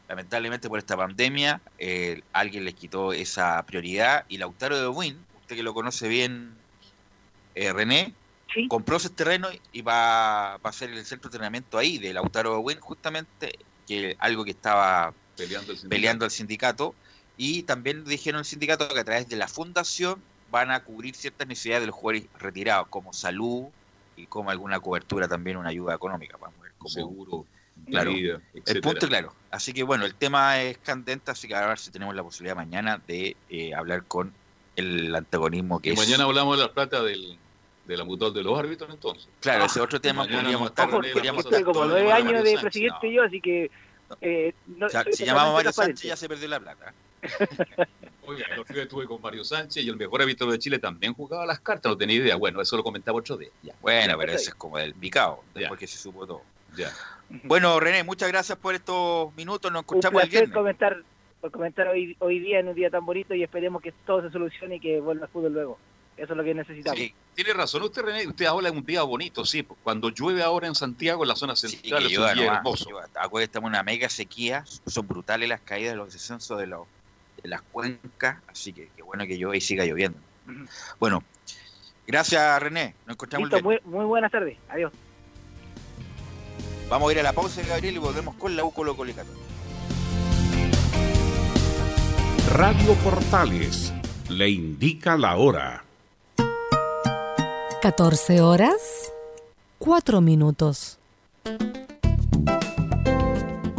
L: Lamentablemente por esta pandemia eh, alguien les quitó esa prioridad y Lautaro de Win, usted que lo conoce bien, eh, René, compró ese terreno y va, va a ser el centro de entrenamiento ahí de Lautaro Win, justamente que algo que estaba
H: Peleando el sindicato.
L: peleando el sindicato. Y también dijeron el sindicato que a través de la fundación van a cubrir ciertas necesidades de los jugadores retirados como salud y como alguna cobertura también una ayuda económica vamos a ver cómo
H: Seguro,
L: claro.
H: vida,
L: el punto claro. Así que bueno el tema es candente así que a ver si tenemos la posibilidad mañana de eh, hablar con el antagonismo que
H: Y
L: es
H: mañana hablamos de la plata del, de la mutual de los árbitros, entonces.
L: claro ese otro tema podríamos estar
H: estar
L: podríamos
K: Estoy como
L: el
K: nueve años
L: Mario
K: de presidente yo, así que... Eh, no,
L: O sea, si llamamos a Mario Sánchez ya se perdió la plata
H: Oiga, el día estuve con Mario Sánchez y el mejor árbitro de Chile también jugaba las cartas, no tenía idea. Bueno, eso lo comentaba otro día. Ya.
L: bueno pero ese es como el picado después que se supo todo
H: Ya.
L: Bueno, René, muchas gracias por estos minutos. Nos
K: Un
L: escuchamos el
K: placer
L: viernes.
K: comentar, por comentar hoy, hoy día en un día tan bonito y esperemos que todo se solucione y que vuelva el fútbol luego. Eso es lo que necesitamos.
H: Sí, tiene razón usted, René. Usted habla de un día bonito, sí. pues, Cuando llueve ahora en Santiago, en la zona central,
L: que
H: es un día
L: nomás,
H: hermoso.
L: llueva. Acuérdate, estamos en una mega sequía. Son brutales las caídas de los descensos de, los, de las cuencas. Así que qué bueno que llueva y siga lloviendo. Bueno, gracias, René. Nos encontramos
K: Listo, muy, muy buenas tardes. Adiós.
L: Vamos a ir a la pausa, Gabriel, y volvemos con la U Colo Colo
B: Radio Portales le indica la hora.
D: 14 horas, 4 minutos.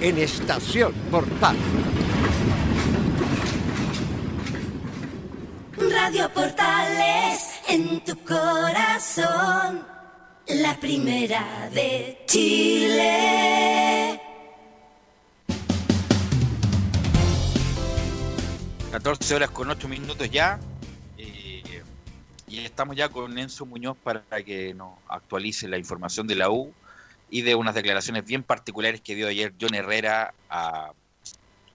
E: en Estación Portal.
C: Radio Portales en tu corazón, la primera de Chile.
L: 14 horas con 8 minutos ya. eh, y estamos ya con Enzo Muñoz para que nos actualice la información de la U y de unas declaraciones bien particulares que dio ayer John Herrera a,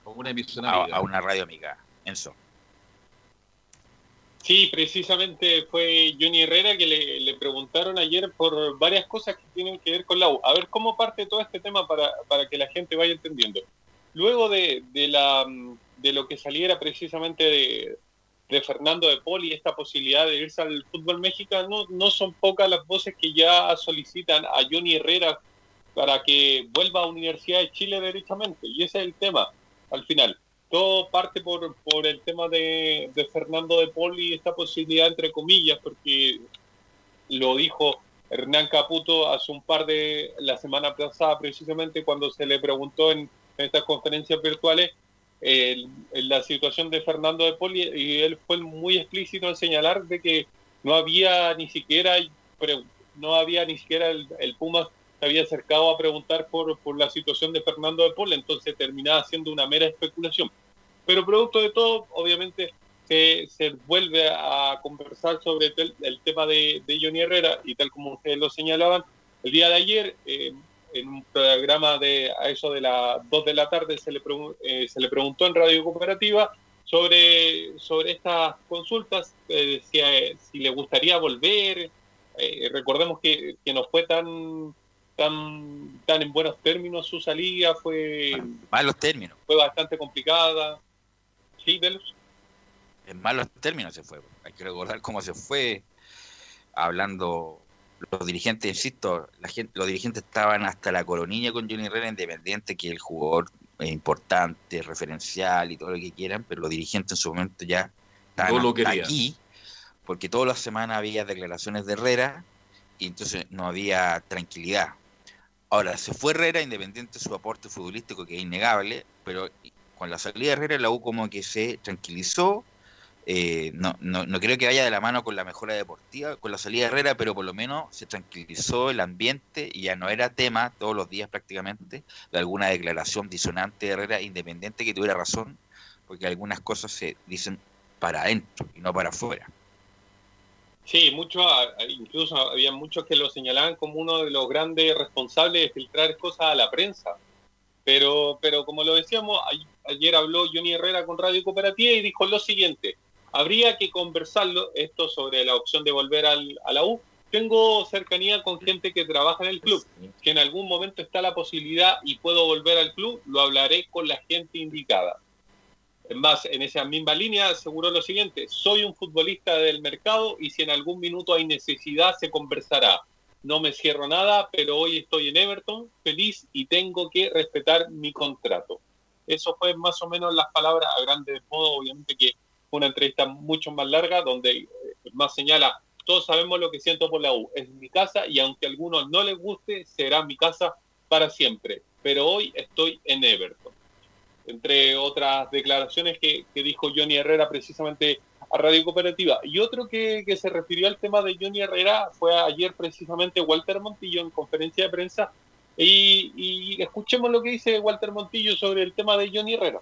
H: una emisión
L: a,
H: amiga.
L: a una radio amiga. Enzo.
J: Sí, precisamente fue Johnny Herrera que le, le preguntaron ayer por varias cosas que tienen que ver con la U. A ver cómo parte todo este tema para, para que la gente vaya entendiendo. Luego de, de, la, de lo que saliera precisamente de, de Fernando de Poli, esta posibilidad de irse al fútbol mexicano, no son pocas las voces que ya solicitan a Johnny Herrera para que vuelva a Universidad de Chile derechamente. Y ese es el tema, al final todo parte por, por el tema de, de Fernando de Poli, esta posibilidad entre comillas, porque lo dijo Hernán Caputo hace un par de, la semana pasada precisamente cuando se le preguntó en, en estas conferencias virtuales el- la situación de Fernando de Poli y él fue muy explícito en señalar de que no había ni siquiera no había ni siquiera el, el Pumas se había acercado a preguntar por, por la situación de Fernando de Poli, entonces terminaba siendo una mera especulación. Pero producto de todo, obviamente, se, se vuelve a conversar sobre el, el tema de, de Johnny Herrera y tal como ustedes lo señalaban, el día de ayer, eh, en un programa de a eso de las 2 de la tarde, se le, eh, se le preguntó en Radio Cooperativa sobre, sobre estas consultas, eh, decía eh, si le gustaría volver. Eh, recordemos que, que no fue tan, tan, tan en buenos términos su salida, fue,
L: Malos términos.
J: fue bastante complicada. Sí, Velus.
L: En malos términos se fue. Hay que recordar cómo se fue. Hablando, los dirigentes, insisto, la gente, los dirigentes estaban hasta la coronilla con Johnny Herrera, independiente que el jugador es importante, referencial y todo lo que quieran, pero los dirigentes en su momento ya estaban
H: No lo
L: aquí, porque todas las semanas había declaraciones de Herrera y entonces no había tranquilidad. Ahora, se fue Herrera, independiente de su aporte futbolístico, que es innegable, pero con la salida de Herrera, la U como que se tranquilizó. Eh, no, no, no creo que vaya de la mano con la mejora deportiva, con la salida de Herrera, pero por lo menos se tranquilizó el ambiente y ya no era tema todos los días prácticamente de alguna declaración disonante de Herrera, independiente que tuviera razón, porque algunas cosas se dicen para adentro y no para afuera.
J: Sí, mucho, incluso había muchos que lo señalaban como uno de los grandes responsables de filtrar cosas a la prensa. Pero, pero como lo decíamos, ayer habló Johnny Herrera con Radio Cooperativa y dijo lo siguiente, habría que conversarlo, esto sobre la opción de volver al, a la U. Tengo cercanía con gente que trabaja en el club, que en algún momento está la posibilidad y puedo volver al club, lo hablaré con la gente indicada. Es más, en esa misma línea aseguró lo siguiente, soy un futbolista del mercado y si en algún minuto hay necesidad se conversará. No me cierro nada, pero hoy estoy en Everton, feliz y tengo que respetar mi contrato. Eso fue más o menos las palabras a grandes modo, obviamente que una entrevista mucho más larga donde eh, más señala, todos sabemos lo que siento por la U, es mi casa y aunque a algunos no les guste, será mi casa para siempre, pero hoy estoy en Everton entre otras declaraciones que, que dijo Johnny Herrera precisamente a Radio Cooperativa. Y otro que, que se refirió al tema de Johnny Herrera fue ayer precisamente Walter Montillo en conferencia de prensa. Y, y escuchemos lo que dice Walter Montillo sobre el tema de Johnny Herrera.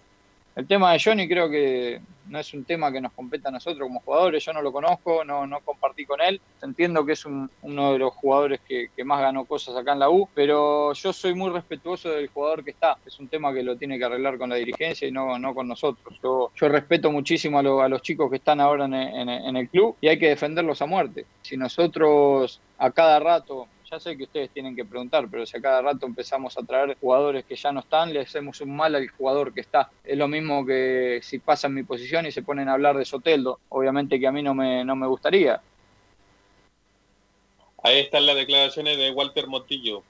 N: El tema de Johnny creo que no es un tema que nos compete a nosotros como jugadores. Yo no lo conozco, no, no compartí con él. Entiendo que es un- uno de los jugadores que, más ganó cosas acá en la U, pero yo soy muy respetuoso del jugador que está. Es un tema que lo tiene que arreglar con la dirigencia y no, no con nosotros. Yo, yo respeto muchísimo a, lo- a los chicos que están ahora en el club y hay que defenderlos a muerte. Si nosotros a cada rato ya sé que ustedes tienen que preguntar, pero si a cada rato empezamos a traer jugadores que ya no están, le hacemos un mal al jugador que está. Es lo mismo que si pasan mi posición y se ponen a hablar de Soteldo. Obviamente que a mí no me, no me gustaría.
J: Ahí están las declaraciones de Walter Montillo.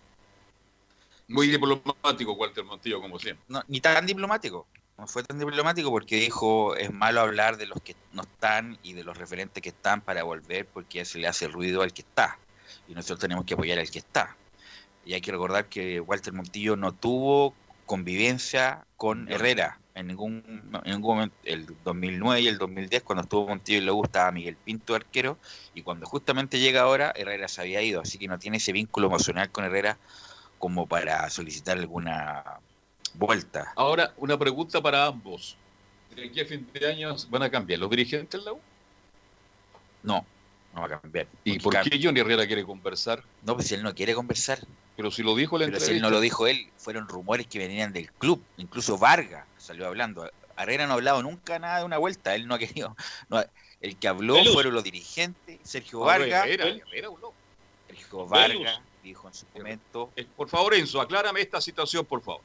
H: Muy diplomático, Walter Montillo, como siempre.
L: No, ni tan diplomático. No fue tan diplomático porque dijo es malo hablar de los que no están y de los referentes que están para volver porque se le hace ruido al que está. Y nosotros tenemos que apoyar al que está. Y hay que recordar que Walter Montillo no tuvo convivencia con Herrera en ningún, en ningún momento. El 2009 y el 2010, cuando estuvo Montillo y le gustaba Miguel Pinto, arquero. Y cuando justamente llega ahora, Herrera se había ido. Así que no tiene ese vínculo emocional con Herrera como para solicitar alguna vuelta.
H: Ahora, una pregunta para ambos. ¿De aquí a fin de año van a cambiar los dirigentes en la U?
L: No, no va a cambiar.
H: ¿Y por qué Johnny Herrera quiere conversar?
L: No, pues si él no quiere conversar.
H: Pero si lo dijo la
L: Pero si él no lo dijo él, fueron rumores que venían del club. Incluso Vargas salió hablando. Herrera no ha hablado nunca nada de una vuelta. Él no ha querido. no, el que habló
H: Velus.
L: fueron los dirigentes. Sergio
H: Ah,
L: Vargas.
H: Herrera, Herrera habló.
L: Sergio. Vargas dijo en su momento.
H: Eh, Por favor, Enzo, aclárame esta situación, por favor.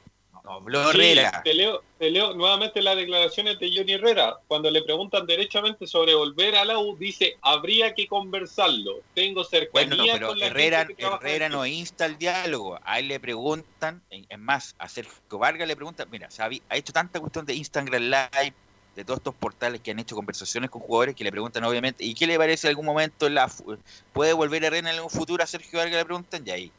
L: No
J: Sí, te, leo, te leo nuevamente las declaraciones de Johnny Herrera. Cuando le preguntan derechamente sobre volver a la U, dice, habría que conversarlo. Tengo cercanía
L: Bueno, pero
J: con la
L: Herrera,
J: gente que
L: Herrera no
J: club".
L: insta el diálogo. A él le preguntan, es más, a Sergio Vargas le preguntan, mira, ha hecho tanta cuestión de Instagram Live, de todos estos portales que han hecho conversaciones con jugadores que le preguntan obviamente, ¿y qué le parece en algún momento? La, ¿Puede volver Herrera en algún futuro a Sergio Vargas? Le preguntan, y ahí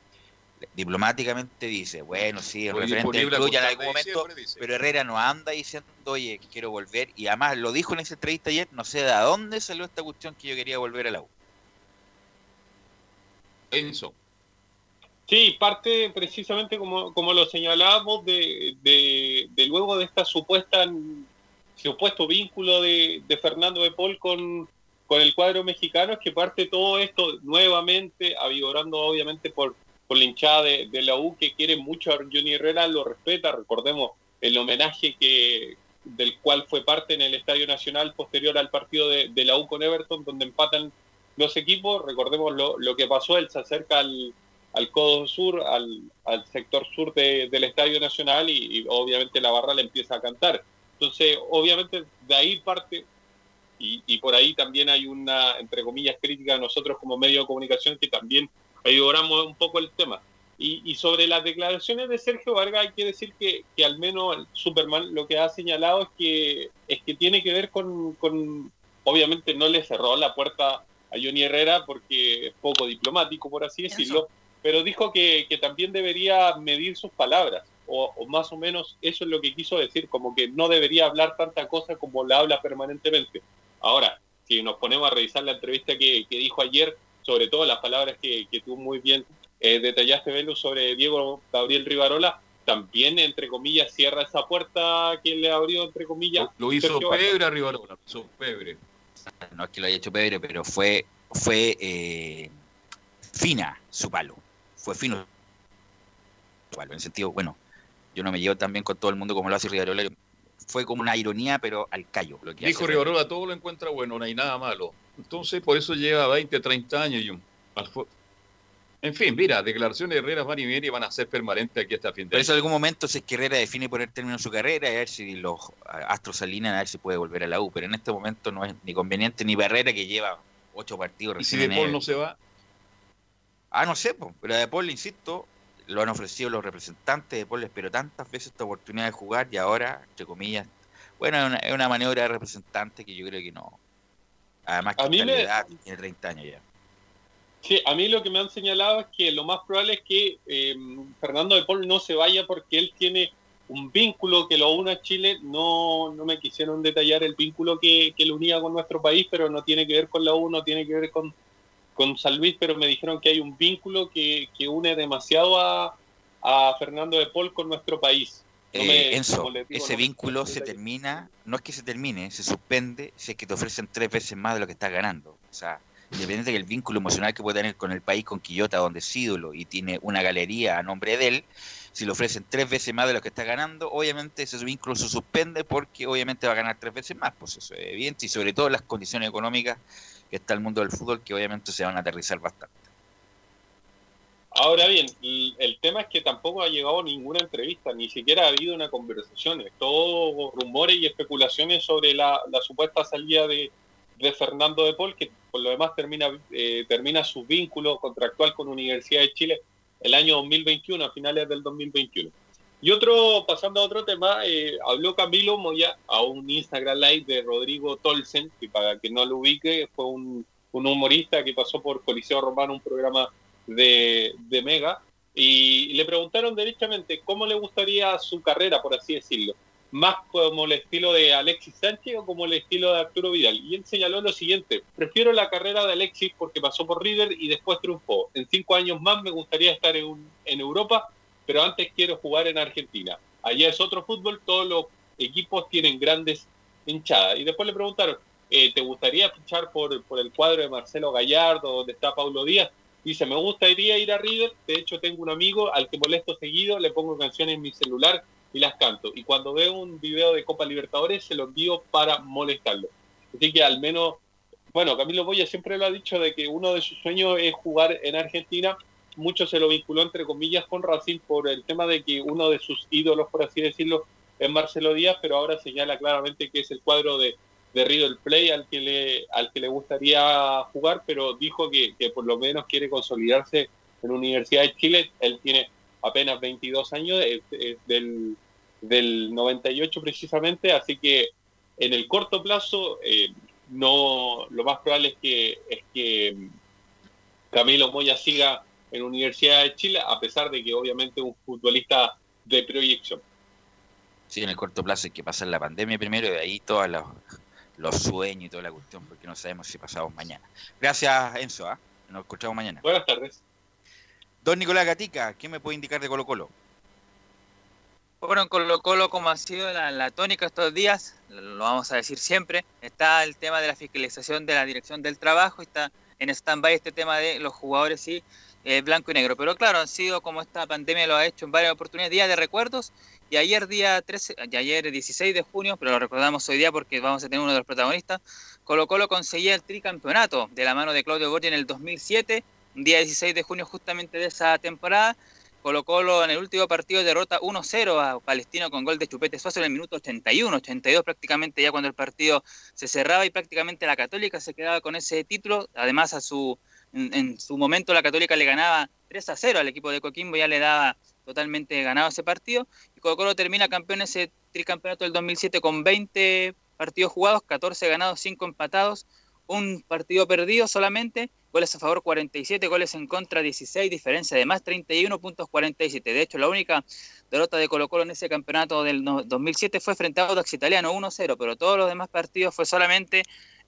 L: diplomáticamente dice, bueno, sí, el
H: Estoy
L: referente ya en algún
H: de
L: momento, pero Herrera no anda diciendo, oye, quiero volver, y además lo dijo en esa entrevista ayer, no sé de dónde salió esta cuestión que yo quería volver a la U.
H: Enzo.
J: Sí, parte precisamente como, como lo señalábamos de, de, de luego de esta supuesta supuesto vínculo de, de Fernando de Paul con, con el cuadro mexicano, es que parte todo esto nuevamente, avigorando obviamente por, por la hinchada de, de la U que quiere mucho a Johnny Herrera, lo respeta, recordemos el homenaje que del cual fue parte en el Estadio Nacional posterior al partido de, de la U con Everton, donde empatan los equipos. Recordemos lo, que pasó, él se acerca al, al codo sur, al, sector sur de- del Estadio Nacional y, obviamente la barra le empieza a cantar. Entonces, obviamente de ahí parte y, y por ahí también hay una, entre comillas, crítica a nosotros como medio de comunicación que también ayudamos un poco el tema. Y, y sobre las declaraciones de Sergio Vargas hay que decir que, que al menos Superman lo que ha señalado es que, es que tiene que ver con, con, obviamente no le cerró la puerta a Johnny Herrera porque es poco diplomático, por así decirlo, pero dijo que, que también debería medir sus palabras, o, o más o menos eso es lo que quiso decir, como que no debería hablar tanta cosa como la habla permanentemente. Ahora, si nos ponemos a revisar la entrevista que, que dijo ayer, sobre todo las palabras que, que tú muy bien eh, detallaste, Velo, sobre Diego Gabriel Rivarola, también, entre comillas, cierra esa puerta que le abrió, entre comillas.
H: Lo hizo
J: Sergio.
H: Pebre a Rivarola, lo hizo Pebre.
L: No es que lo haya hecho Pedro, pero fue, fue eh, fina su palo. Fue fino su palo. En el sentido, bueno, yo no me llevo tan bien con todo el mundo como lo hace Rivarola. Fue como una ironía, pero al callo. Lo que
H: Dijo Rivarola, todo lo encuentra bueno, no hay nada malo. Entonces, por eso lleva 20, 30 años y un... En fin, mira, declaraciones de Herreras van y vienen y van a ser permanentes aquí hasta fin de
L: Por
H: año.
L: eso en algún momento si es que Herrera define poner término a su carrera y a ver si los Astros Salinas a ver si puede volver a la U. Pero en este momento no es ni conveniente ni Barrera que lleva ocho partidos
H: Y si
L: recién
H: De Paul no se va,
L: Ah, no sé, po, pero De Paul, insisto, lo han ofrecido los representantes de Paul, pero tantas veces esta oportunidad de jugar y ahora, entre comillas, bueno, es una, es una maniobra de representante que yo creo que no. Además que
J: A mí me-
L: edad, tiene 30 años ya.
J: Sí, a mí lo que me han señalado es que lo más probable es que eh, Fernando de Paul no se vaya porque él tiene un vínculo que lo une a Chile. No, no me quisieron detallar el vínculo que, que lo unía con nuestro país, pero no tiene que ver con la U, no tiene que ver con, con San Luis, pero me dijeron que hay un vínculo que, que une demasiado a, a Fernando de Paul con nuestro país. No
L: Eh, Enzo,
J: digo,
L: ese
J: no-
L: vínculo se termina, no es que se termine, se suspende si es que te ofrecen tres veces más de lo que estás ganando. O sea, independiente del vínculo emocional que puede tener con el país, con Quillota, donde es ídolo y tiene una galería a nombre de él, si le ofrecen tres veces más de lo que está ganando, obviamente ese vínculo se suspende porque obviamente va a ganar tres veces más, pues eso es evidente, y sobre todo las condiciones económicas que está el mundo del fútbol, que obviamente se van a aterrizar bastante.
J: Ahora bien, el, tema es que tampoco ha llegado ninguna entrevista, ni siquiera ha habido una conversación. Es todo rumores y especulaciones sobre la, la supuesta salida de, de Fernando de Paul, que por lo demás termina, eh, termina su vínculo contractual con Universidad de Chile el año 2021, a finales del 2021. Y otro, pasando a otro tema, eh, habló Camilo Moya a un Instagram Live de Rodrigo Tolsen, que para que no lo ubique, fue un, un humorista que pasó por Coliseo Romano, un programa de, de Mega, y le preguntaron derechamente cómo le gustaría su carrera, por así decirlo. Más como el estilo de Alexis Sánchez o como el estilo de Arturo Vidal. Y él señaló lo siguiente, prefiero la carrera de Alexis porque pasó por River y después triunfó. En cinco años más me gustaría estar en, un- en Europa, pero antes quiero jugar en Argentina. Allá es otro fútbol, todos los equipos tienen grandes hinchadas. Y después le preguntaron, eh, ¿te gustaría fichar por, por el cuadro de Marcelo Gallardo, donde está Paulo Díaz? Dice, me gustaría ir a River, de hecho tengo un amigo al que molesto seguido, le pongo canciones en mi celular y las canto. Y cuando veo un video de Copa Libertadores, se lo envío para molestarlo. Así que al menos, bueno, Camilo Boya siempre lo ha dicho de que uno de sus sueños es jugar en Argentina. Mucho se lo vinculó, entre comillas, con Racing por el tema de que uno de sus ídolos, por así decirlo, es Marcelo Díaz, pero ahora señala claramente que es el cuadro de, de River Play al que le al que le gustaría jugar, pero dijo que, que por lo menos quiere consolidarse en Universidad de Chile. Él tiene apenas 22 años, es, es del, del 98 precisamente, así que en el corto plazo eh, no lo más probable es que es que Camilo Moya siga en Universidad de Chile, a pesar de que obviamente es un futbolista de proyección.
L: Sí, en el corto plazo hay que pasar la pandemia primero y de ahí todos los, los sueños y toda la cuestión, porque no sabemos si pasamos mañana. Gracias, Enzo. ¿ah? Nos escuchamos mañana.
J: Buenas tardes.
L: Don Nicolás Gatica, ¿qué me puede indicar de Colo Colo?
I: Bueno, en Colo Colo, como ha sido la, la tónica estos días, lo vamos a decir siempre, está el tema de la fiscalización de la dirección del trabajo, está en stand-by este tema de los jugadores y eh, blanco y negro. Pero claro, han sido como esta pandemia lo ha hecho en varias oportunidades, días de recuerdos Y ayer día 13, y ayer 16 de junio, pero lo recordamos hoy día porque vamos a tener uno de los protagonistas, Colo Colo conseguía el tricampeonato de la mano de Claudio Borgi en el 2007, día 16 de junio justamente de esa temporada. Colo Colo en el último partido derrota 1-0 a Palestino con gol de Chupete Suazo en el minuto 81, 82 prácticamente ya cuando el partido se cerraba y prácticamente la Católica se quedaba con ese título. Además a su en, en su momento la Católica le ganaba 3 a 0 al equipo de Coquimbo, ya le daba totalmente ganado ese partido. Y Colo Colo termina campeón ese tricampeonato del 2007 con 20 partidos jugados, 14 ganados, 5 empatados, un partido perdido solamente, goles a favor 47, goles en contra 16, diferencia de más 31 puntos 47. De hecho, la única derrota de Colo Colo en ese campeonato del 2007 fue frente a Audax Italiano 1-0, pero todos los demás partidos fue solamente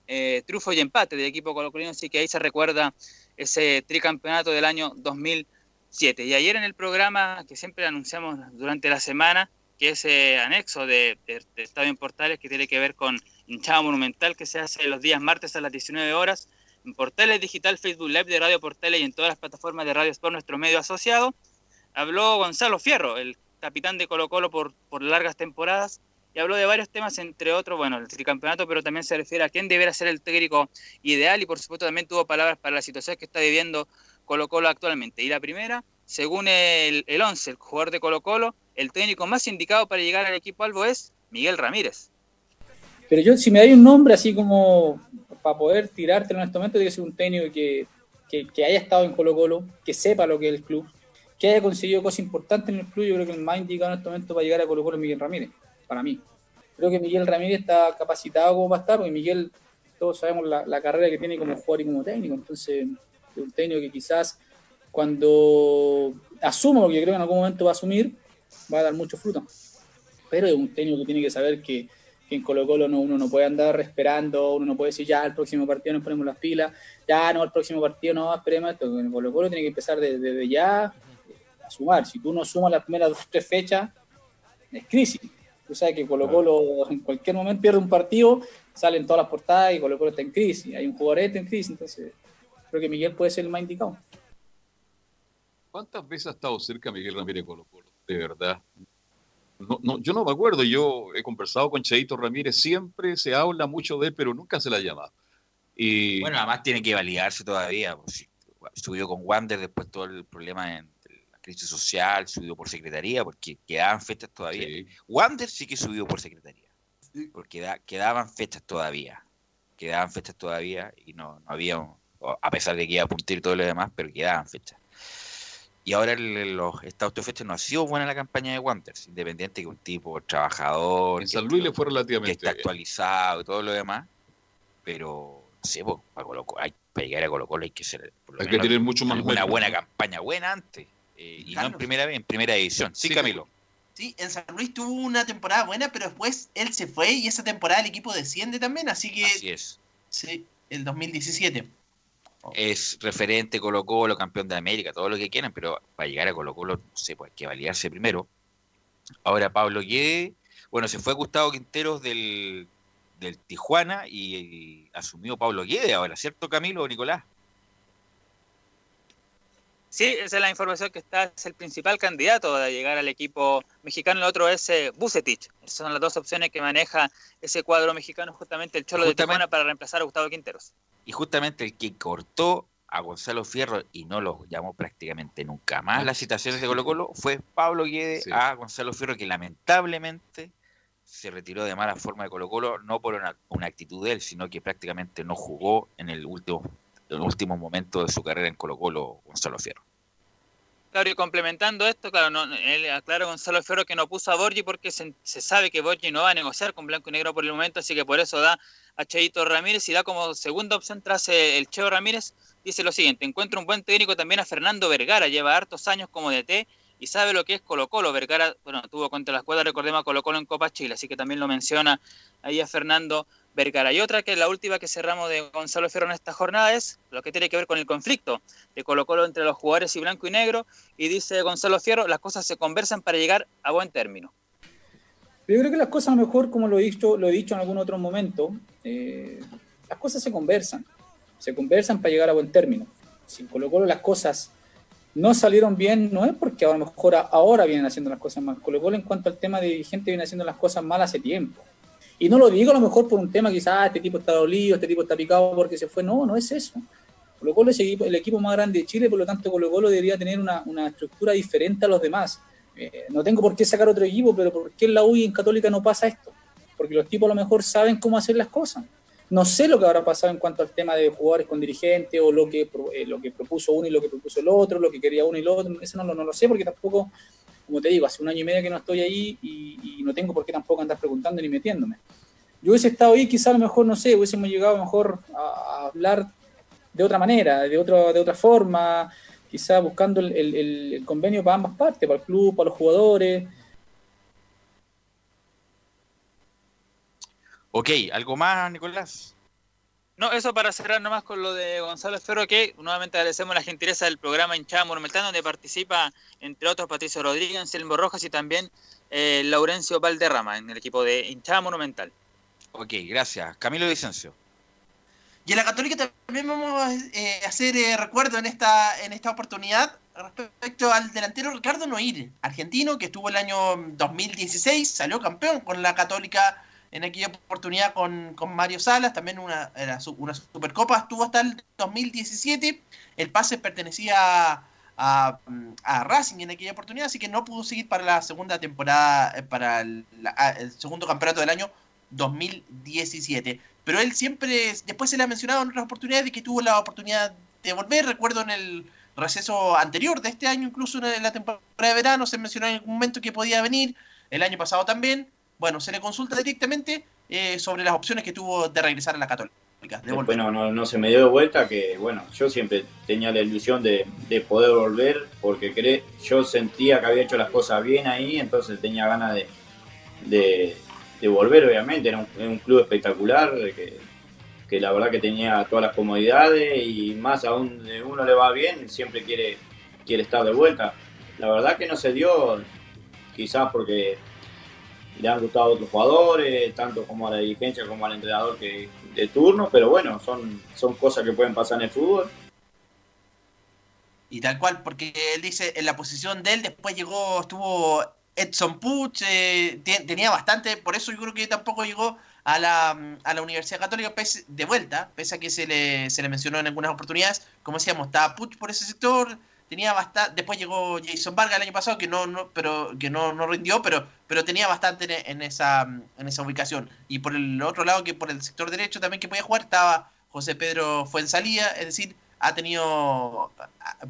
I: eh, triunfo y empate del equipo colocolino, así que ahí se recuerda ese tricampeonato del año 2007. Y ayer en el programa que siempre anunciamos durante la semana, que es eh, anexo de, de, Estadio en Portales, que tiene que ver con hinchada monumental, que se hace los días martes a las 19 horas, en Portales Digital, Facebook Live de Radio Portales y en todas las plataformas de Radio Sport, nuestro medio asociado, habló Gonzalo Fierro, el capitán de Colo Colo por, por largas temporadas, y habló de varios temas, entre otros, bueno, el tricampeonato, pero también se refiere a quién debería ser el técnico ideal y por supuesto también tuvo palabras para la situación que está viviendo Colo Colo actualmente. Y la primera, según el, el 11, el jugador de Colo Colo, el técnico más indicado para llegar al equipo albo es Miguel Ramírez.
O: Pero yo, si me dais un nombre así como para poder tirártelo en este momento, tiene que ser un técnico que, que, que haya estado en Colo Colo, que sepa lo que es el club, que haya conseguido cosas importantes en el club. Yo creo que el más indicado en este momento para llegar a Colo Colo es Miguel Ramírez para mí. Creo que Miguel Ramírez está capacitado como para estar, porque Miguel, todos sabemos la, carrera que tiene como jugador y como técnico, entonces es un técnico que quizás cuando asuma, porque creo que en algún momento va a asumir, va a dar mucho fruto. Pero es un técnico que tiene que saber que, que en Colo Colo no, uno no puede andar esperando, uno no puede decir ya el próximo partido nos ponemos las pilas, ya no, el próximo partido no, esperemos esto. En Colo Colo tiene que empezar desde, desde ya a sumar. Si tú no sumas las primeras dos tres fechas, es crisis Tú sabes que Colo Colo en cualquier momento pierde un partido, salen todas las portadas y Colo Colo está en crisis. Hay un jugador en crisis, entonces creo que Miguel puede ser el más indicado.
H: ¿Cuántas veces ha estado cerca Miguel Ramírez Colo Colo? De verdad. No, no, yo no me acuerdo, yo he conversado con Cheito Ramírez, siempre se habla mucho de él, pero nunca se la ha llamado. Y...
L: Bueno, además tiene que validarse todavía. Pues, subió con Wander después todo el problema en, crisis social, subió por secretaría, porque quedaban fechas todavía. Sí. Wander sí que subió por secretaría, porque da, quedaban fechas todavía. Quedaban fechas todavía y no, no había, a pesar de que iba a puntir todo lo demás, pero quedaban fechas. Y ahora el, los estados fecha no ha sido buena la campaña de Wanderers, independiente que un tipo trabajador.
H: En San Luis le fue relativamente.
L: Que está actualizado y todo lo demás, pero no sé, pues, para, Colo -Colo, hay, para llegar a Colo Colo hay que ser.
H: hay que tener mucho más.
L: Una buena campaña, buena antes. Eh, y Carlos. no en primera en primera edición. Sí, sí, Camilo.
A: Sí, en San Luis tuvo una temporada buena, pero después él se fue y esa temporada el equipo desciende también, así que.
L: Así es.
A: Sí, el 2017.
L: Es referente Colo Colo, campeón de América, todo lo que quieran, pero para llegar a Colo Colo, no sé, pues hay que validarse primero. Ahora Pablo Guede, bueno, se fue Gustavo Quinteros del, del Tijuana y, y asumió Pablo Guede ahora, ¿cierto Camilo o Nicolás?
I: Sí, esa es la información que está, es el principal candidato a llegar al equipo mexicano, el otro es eh, Bucetich. Esas son las dos opciones que maneja ese cuadro mexicano, justamente el Cholo justamente, de Tijuana para reemplazar a Gustavo Quinteros.
L: Y justamente el que cortó a Gonzalo Fierro y no lo llamó prácticamente nunca más las citaciones de Colo Colo fue Pablo Guede sí. a Gonzalo Fierro, que lamentablemente se retiró de mala forma de Colo Colo, no por una, una actitud de él, sino que prácticamente no jugó en el último el último momento de su carrera en Colo Colo Gonzalo Fierro.
I: Claro, y complementando esto, claro, no, él aclara Gonzalo Fierro que no puso a Borgi porque se, sabe que Borgi no va a negociar con Blanco y Negro por el momento, así que por eso da a Cheito Ramírez y da como segunda opción tras el Cheo Ramírez. Dice lo siguiente, encuentra un buen técnico también a Fernando Vergara, lleva hartos años como DT y sabe lo que es Colo Colo. Vergara, bueno, tuvo contra la escuadra, recordemos Colo Colo en Copa Chile, así que también lo menciona ahí a Fernando Vergara. Y otra que es la última que cerramos de Gonzalo Fierro en esta jornada es lo que tiene que ver con el conflicto de Colo Colo entre los jugadores y blanco y negro. Y dice Gonzalo Fierro, las cosas se conversan para llegar a buen término.
O: Yo creo que las cosas a lo mejor, como lo he dicho, lo he dicho en algún otro momento, eh, las cosas se conversan. Se conversan para llegar a buen término. Si en Colo Colo las cosas no salieron bien, no es porque a lo mejor ahora vienen haciendo las cosas mal. Colo Colo en cuanto al tema de dirigente viene haciendo las cosas mal hace tiempo. Y no lo digo a lo mejor por un tema quizás, ah, este tipo está dolido, este tipo está picado porque se fue. No, no es eso. Colo Colo es el equipo, el equipo más grande de Chile, por lo tanto Colo Colo debería tener una, una estructura diferente a los demás. Eh, no tengo por qué sacar otro equipo, pero ¿por qué en la U y en Católica no pasa esto? Porque los tipos a lo mejor saben cómo hacer las cosas. No sé lo que habrá pasado en cuanto al tema de jugadores con dirigentes o lo que, eh, lo que propuso uno y lo que propuso el otro, lo que quería uno y el otro. Eso no, no, lo sé porque tampoco, como te digo, hace un año y medio que no estoy ahí y, no tengo por qué tampoco andar preguntando ni metiéndome. Yo hubiese estado ahí, quizá a lo mejor, no sé, hubiésemos llegado a lo mejor a, hablar de otra manera, de, otro, de otra forma, quizá buscando el, el convenio para ambas partes, para el club, para los jugadores.
L: Ok, ¿algo más, Nicolás?
I: No, eso para cerrar nomás con lo de Gonzalo Ferro, que nuevamente agradecemos la gentileza del programa Hinchada Monumental, donde participa, entre otros, Patricio Rodríguez, Anselmo Rojas y también eh, Laurencio Valderrama en el equipo de Hinchada Monumental.
L: Ok, gracias. Camilo Vicencio.
A: Y en la Católica también vamos a eh, hacer eh, recuerdo en esta, en esta oportunidad respecto al delantero Ricardo Noir, argentino, que estuvo el año 2016, salió campeón con la Católica en aquella oportunidad con, Mario Salas, también una, una Supercopa, estuvo hasta el 2017, el pase pertenecía a, Racing en aquella oportunidad, así que no pudo seguir para la segunda temporada, eh, para el, segundo campeonato del año 2017. Pero él siempre, después se le ha mencionado en otras oportunidades de que tuvo la oportunidad de volver, recuerdo en el receso anterior de este año, incluso en la temporada de verano, se mencionó en algún momento que podía venir, el año pasado también, bueno, se le consulta directamente eh, sobre las opciones que tuvo de regresar a la Católica.
P: bueno, no, se me dio de vuelta que, bueno, yo siempre tenía la ilusión de, poder volver porque cree, yo sentía que había hecho las cosas bien ahí, entonces tenía ganas de, volver, obviamente. Era un, club espectacular, que, que, la verdad que tenía todas las comodidades y más aún de uno le va bien, siempre quiere, quiere estar de vuelta. La verdad que no se dio, quizás porque le han gustado a otros jugadores, tanto como a la dirigencia como al entrenador que, de turno, pero bueno, son, son cosas que pueden pasar en el fútbol.
A: Y tal cual, porque él dice, en la posición de él después llegó, estuvo Edson Puch, eh, tenía bastante, por eso yo creo que tampoco llegó a la, a la Universidad Católica de vuelta, pese a que se le, se le mencionó en algunas oportunidades, como decíamos, estaba Puch por ese sector, tenía bastante, después llegó Jason Vargas el año pasado que no, no pero que no, no rindió, pero, pero tenía bastante en, esa en esa ubicación. Y por el otro lado, que por el sector derecho también que podía jugar, estaba José Pedro Fuensalía, es decir, ha tenido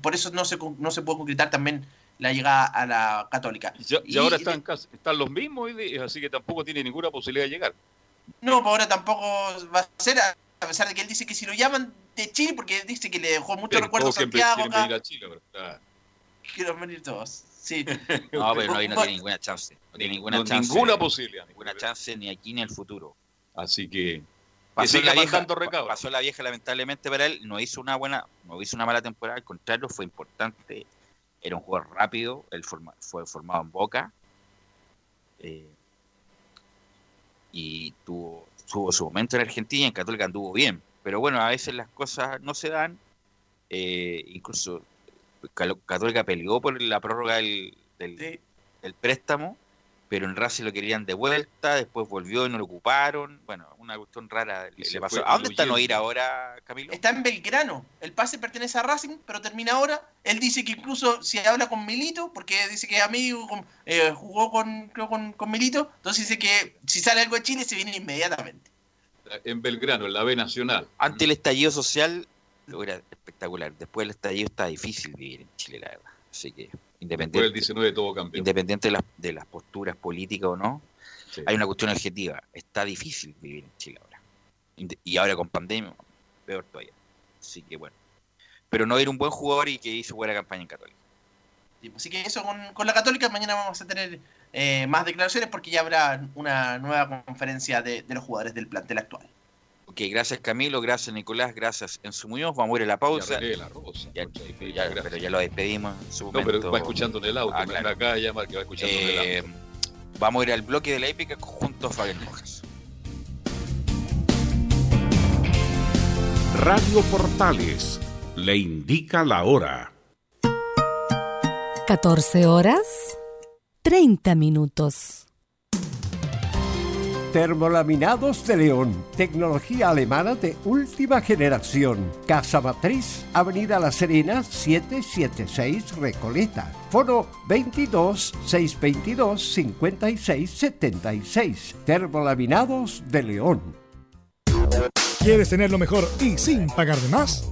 A: por eso no se no se puede concretar también la llegada a la católica.
H: Y, ahora están, están los mismos, así que tampoco tiene ninguna posibilidad de llegar.
A: No, pues ahora tampoco va a ser, a pesar de que él dice que si lo llaman de Chile, porque dice que le dejó mucho recuerdo a Santiago. Quieren venir a Chile, ¿verdad? Quieren venir todos. Sí.
L: no, pero no, no tiene ninguna chance. No tiene ninguna chance.
H: Ninguna posibilidad.
L: Ninguna chance ni aquí ni en el futuro.
H: Así que.
L: Pasó la, vieja, pasó la vieja lamentablemente para él, no hizo una buena, no hizo una mala temporada, al contrario, fue importante, era un jugador rápido, él fue formado en Boca eh, y tuvo, tuvo su momento en Argentina y en Católica anduvo bien, pero bueno, a veces las cosas no se dan. Eh, incluso Católica peleó por la prórroga del, del, préstamo, pero en Racing lo querían de vuelta, después volvió y no lo ocuparon. Bueno, una cuestión rara le pasó. ¿A dónde está Noir ahora, Camilo?
A: Está en Belgrano. El pase pertenece a Racing, pero termina ahora. Él dice que incluso si habla con Milito, porque dice que es amigo, eh, jugó con, con, con Milito, entonces dice que si sale algo de Chile se viene inmediatamente
H: en Belgrano, en la B Nacional.
L: Ante el estallido social, lo era espectacular. Después del estallido está difícil vivir en Chile, la verdad. Así que, independiente,
H: el 19 todo campeón.
L: independiente de las, de las posturas políticas o no, hay una cuestión objetiva. Está difícil vivir en Chile ahora. Y ahora con pandemia, peor todavía. Así que bueno. Pero no era un buen jugador y que hizo buena campaña en Católica.
A: así que eso con, con la Católica, mañana vamos a tener eh, más declaraciones porque ya habrá una nueva conferencia de, los jugadores del plantel actual.
L: Ok, gracias Camilo, gracias Nicolás, gracias Enzo Muñoz. Vamos a ir a la pausa.
H: Ya,
L: pero ya lo despedimos en su momento.
H: No, pero va escuchando en el auto. Ah, Acá llama que va escuchando en el
L: eh, auto. Vamos a ir al bloque de la épica junto a Fabián Rojas.
B: Radio Portales le indica la hora.
D: 14 horas 30 minutos.
E: Termolaminados de León, tecnología alemana de última generación. Casa Matriz, Avenida La Serena, 776 Recoleta. Foro 22 622 5676. Termolaminados de León.
F: ¿Quieres tener lo mejor y sin pagar de más?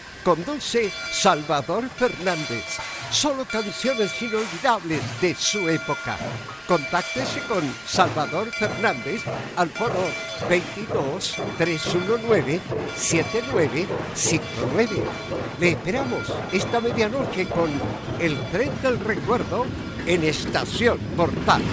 E: Conduce Salvador Fernández. Solo canciones inolvidables de su época. Contáctese con Salvador Fernández al foro 22 319 7959. Le esperamos esta medianoche con el tren del recuerdo en Estación Portal.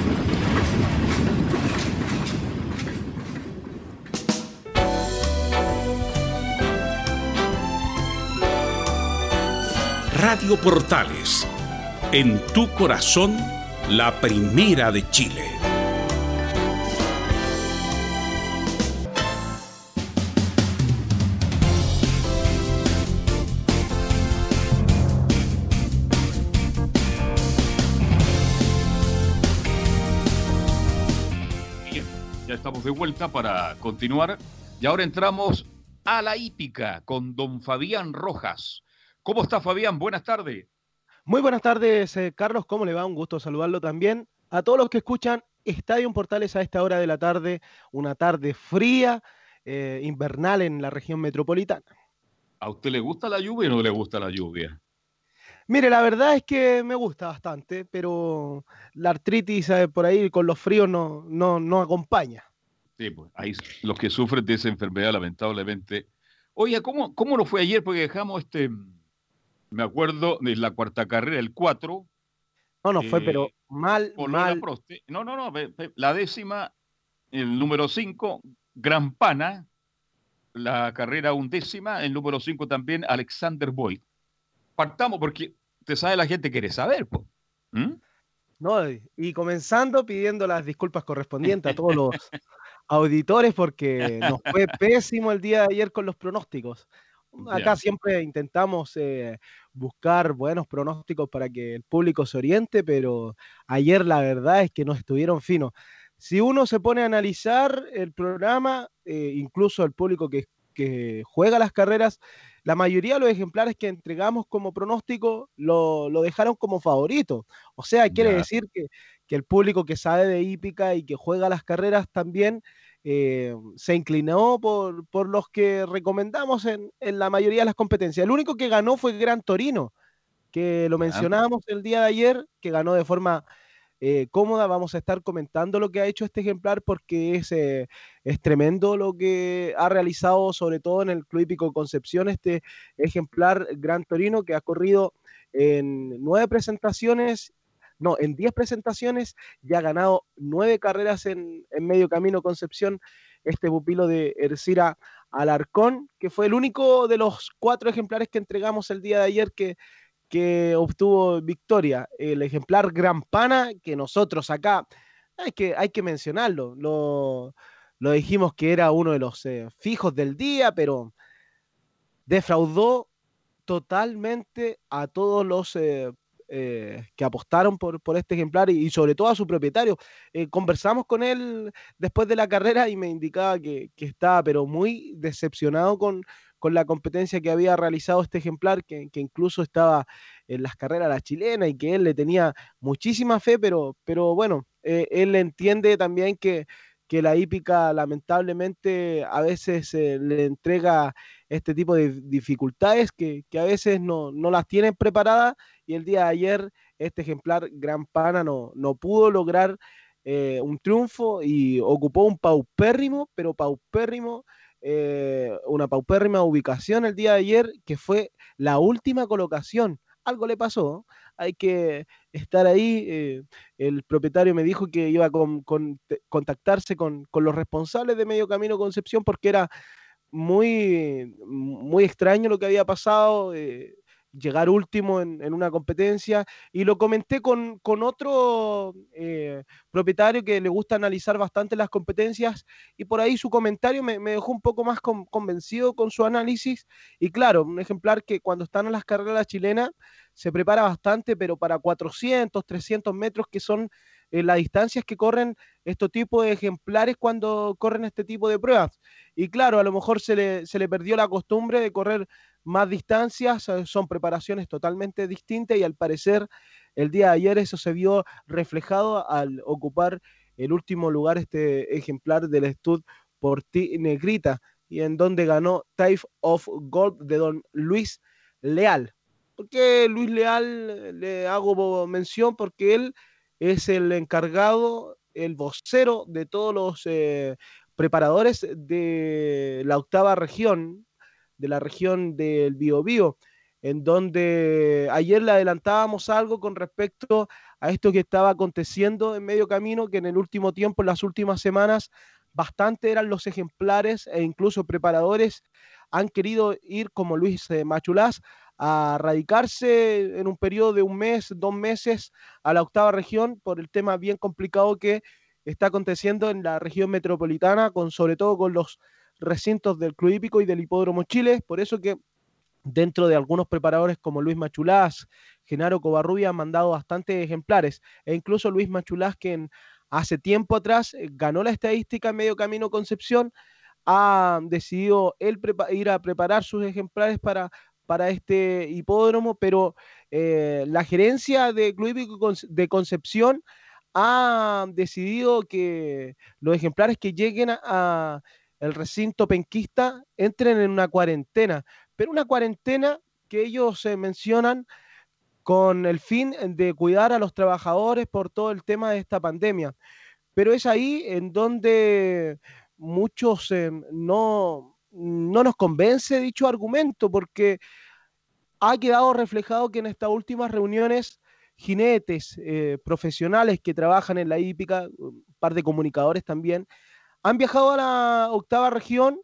B: Radio Portales, en tu corazón, la primera de Chile.
H: Bien, ya estamos de vuelta para continuar. Y ahora entramos a la hípica con don Fabián Rojas. ¿Cómo está Fabián? Buenas tardes.
Q: Muy buenas tardes, eh, Carlos. ¿Cómo le va? Un gusto saludarlo también. A todos los que escuchan Estadio Portales a esta hora de la tarde, una tarde fría, eh, invernal en la región metropolitana.
H: ¿A usted le gusta la lluvia o no le gusta la lluvia?
Q: Mire, la verdad es que me gusta bastante, pero la artritis eh, por ahí con los fríos no, no, no acompaña.
H: Sí, pues ahí los que sufren de esa enfermedad, lamentablemente. Oye, ¿cómo, cómo nos fue ayer? Porque dejamos este, me acuerdo de la cuarta carrera, el 4.
Q: No, no fue, pero mal, mal.
H: Proste. No, no, no. La décima, el número 5, Gran Pana. La carrera undécima, el número 5 también, Alexander Boyd. Partamos porque te sabe la gente quiere saber. ¿Mm?
Q: No, y comenzando pidiendo las disculpas correspondientes a todos los auditores porque nos fue pésimo el día de ayer con los pronósticos. Acá siempre intentamos eh, buscar buenos pronósticos para que el público se oriente, pero ayer la verdad es que no estuvieron finos. Si uno se pone a analizar el programa, eh, incluso el público que, que juega las carreras, la mayoría de los ejemplares que entregamos como pronóstico lo, lo dejaron como favorito. O sea, quiere decir que, que el público que sabe de hípica y que juega las carreras también eh, se inclinó por, por los que recomendamos en, en la mayoría de las competencias. El único que ganó fue Gran Torino, que lo mencionábamos el día de ayer, que ganó de forma eh, cómoda. Vamos a estar comentando lo que ha hecho este ejemplar porque es, eh, es tremendo lo que ha realizado, sobre todo en el Club Hípico Concepción, este ejemplar Gran Torino que ha corrido en nueve presentaciones no, en 10 presentaciones ya ha ganado nueve carreras en, en, medio camino Concepción, este pupilo de Ercira Alarcón, que fue el único de los cuatro ejemplares que entregamos el día de ayer que, que obtuvo victoria. El ejemplar Gran Pana, que nosotros acá, hay que, hay que mencionarlo, lo, lo dijimos que era uno de los eh, fijos del día, pero defraudó totalmente a todos los eh, eh, que apostaron por, por, este ejemplar y, sobre todo a su propietario. Eh, conversamos con él después de la carrera y me indicaba que, que estaba pero muy decepcionado con, con, la competencia que había realizado este ejemplar, que, que, incluso estaba en las carreras la chilena y que él le tenía muchísima fe, pero, pero bueno, eh, él entiende también que, que la hípica lamentablemente a veces eh, le entrega este tipo de dificultades que, que a veces no, no, las tienen preparadas y el día de ayer este ejemplar Gran Pana no, no pudo lograr eh, un triunfo y ocupó un paupérrimo, pero paupérrimo, eh, una paupérrima ubicación el día de ayer que fue la última colocación. Algo le pasó, hay que estar ahí. Eh, el propietario me dijo que iba a con, con, contactarse con, con, los responsables de Medio Camino Concepción porque era muy, muy extraño lo que había pasado. Eh, llegar último en, una competencia y lo comenté con, otro eh, propietario que le gusta analizar bastante las competencias y por ahí su comentario me, dejó un poco más con, convencido con su análisis y claro, un ejemplar que cuando están en las carreras chilenas se prepara bastante, pero para 400, 300 metros que son eh, las distancias que corren estos tipos de ejemplares cuando corren este tipo de pruebas. Y claro, a lo mejor se le, se le perdió la costumbre de correr más distancias, eh, son preparaciones totalmente distintas y al parecer el día de ayer eso se vio reflejado al ocupar el último lugar este ejemplar del Stud por ti Negrita y en donde ganó Type of Gold de don Luis Leal. ¿Por qué Luis Leal le hago mención? Porque él es el encargado, el vocero de todos los eh, preparadores de la octava región, de la región del Biobío, en donde ayer le adelantábamos algo con respecto a esto que estaba aconteciendo en medio camino, que en el último tiempo, en las últimas semanas, bastante eran los ejemplares e incluso preparadores han querido ir como Luis eh, Machulás a radicarse en un periodo de un mes, dos meses a la octava región por el tema bien complicado que está aconteciendo en la región metropolitana, con sobre todo con los recintos del Club Hípico y del Hipódromo Chile. Por eso que dentro de algunos preparadores como Luis Machulás, Genaro Covarrubia han mandado bastantes ejemplares. E incluso Luis Machulás, que hace tiempo atrás eh, ganó la estadística en medio camino Concepción, ha decidido él ir a preparar sus ejemplares para, para este hipódromo, pero eh, la gerencia de Club Hípico de Concepción ha decidido que los ejemplares que lleguen a el recinto penquista entren en una cuarentena, pero una cuarentena que ellos eh, mencionan con el fin de cuidar a los trabajadores por todo el tema de esta pandemia. Pero es ahí en donde muchos eh, no, no nos convence dicho argumento, porque ha quedado reflejado que en estas últimas reuniones jinetes eh, profesionales que trabajan en la hípica, un par de comunicadores también, han viajado a la octava región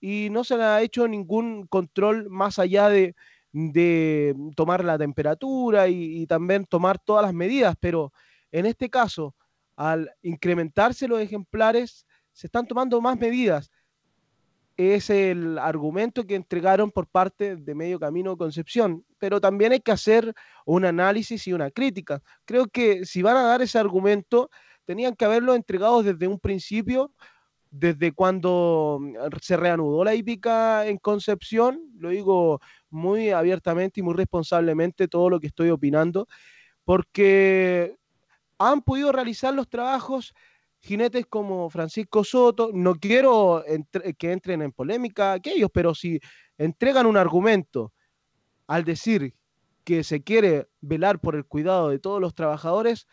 Q: y no se le ha hecho ningún control más allá de, de tomar la temperatura y, y, también tomar todas las medidas, pero en este caso, al incrementarse los ejemplares, se están tomando más medidas. Es el argumento que entregaron por parte de Medio Camino Concepción, pero también hay que hacer un análisis y una crítica. Creo que si van a dar ese argumento, tenían que haberlo entregado desde un principio, desde cuando mm, se reanudó la hípica en Concepción, lo digo muy abiertamente y muy responsablemente todo lo que estoy opinando, porque han podido realizar los trabajos jinetes como Francisco Soto, no quiero que entren en polémica aquellos, pero si entregan un argumento al decir que se quiere velar por el cuidado de todos los trabajadores,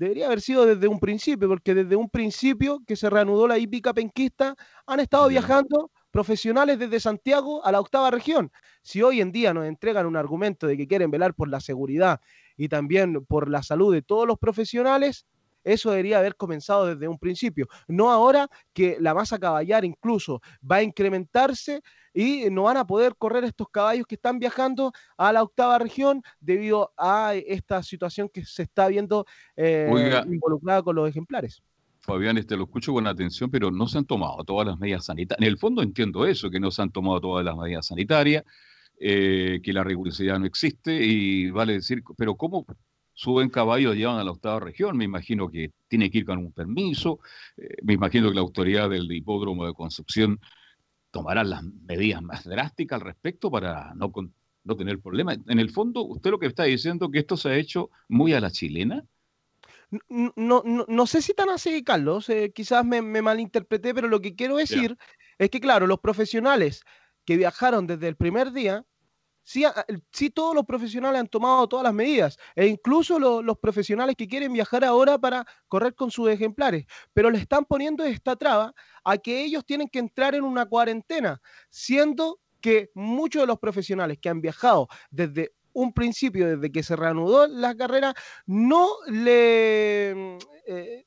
Q: debería haber sido desde un principio, porque desde un principio que se reanudó la hípica penquista, han estado viajando profesionales desde Santiago a la octava región. Si hoy en día nos entregan un argumento de que quieren velar por la seguridad y también por la salud de todos los profesionales, eso debería haber comenzado desde un principio, no ahora que la masa caballar incluso va a incrementarse y no van a poder correr estos caballos que están viajando a la octava región debido a esta situación que se está viendo eh, involucrada con los ejemplares.
H: Fabián, este lo escucho con atención, pero no se han tomado todas las medidas sanitarias. En el fondo entiendo eso, que no se han tomado todas las medidas sanitarias, eh, que la rigurosidad no existe y vale decir, pero ¿cómo suben caballos, llevan a la octava región? Me imagino que tiene que ir con un permiso, eh, me imagino que la autoridad del hipódromo de Concepción tomará las medidas más drásticas al respecto para no, con- no tener problemas. En el fondo, usted lo que está diciendo que esto se ha hecho muy a la chilena.
Q: No, no, no sé si tan así, Carlos, eh, quizás me, me malinterpreté, pero lo que quiero decir es que, claro, los profesionales que viajaron desde el primer día, sí, todos los profesionales han tomado todas las medidas, e incluso lo- los profesionales que quieren viajar ahora para correr con sus ejemplares, pero le están poniendo esta traba a que ellos tienen que entrar en una cuarentena, siendo que muchos de los profesionales que han viajado desde un principio, desde que se reanudó la carrera, no le, eh,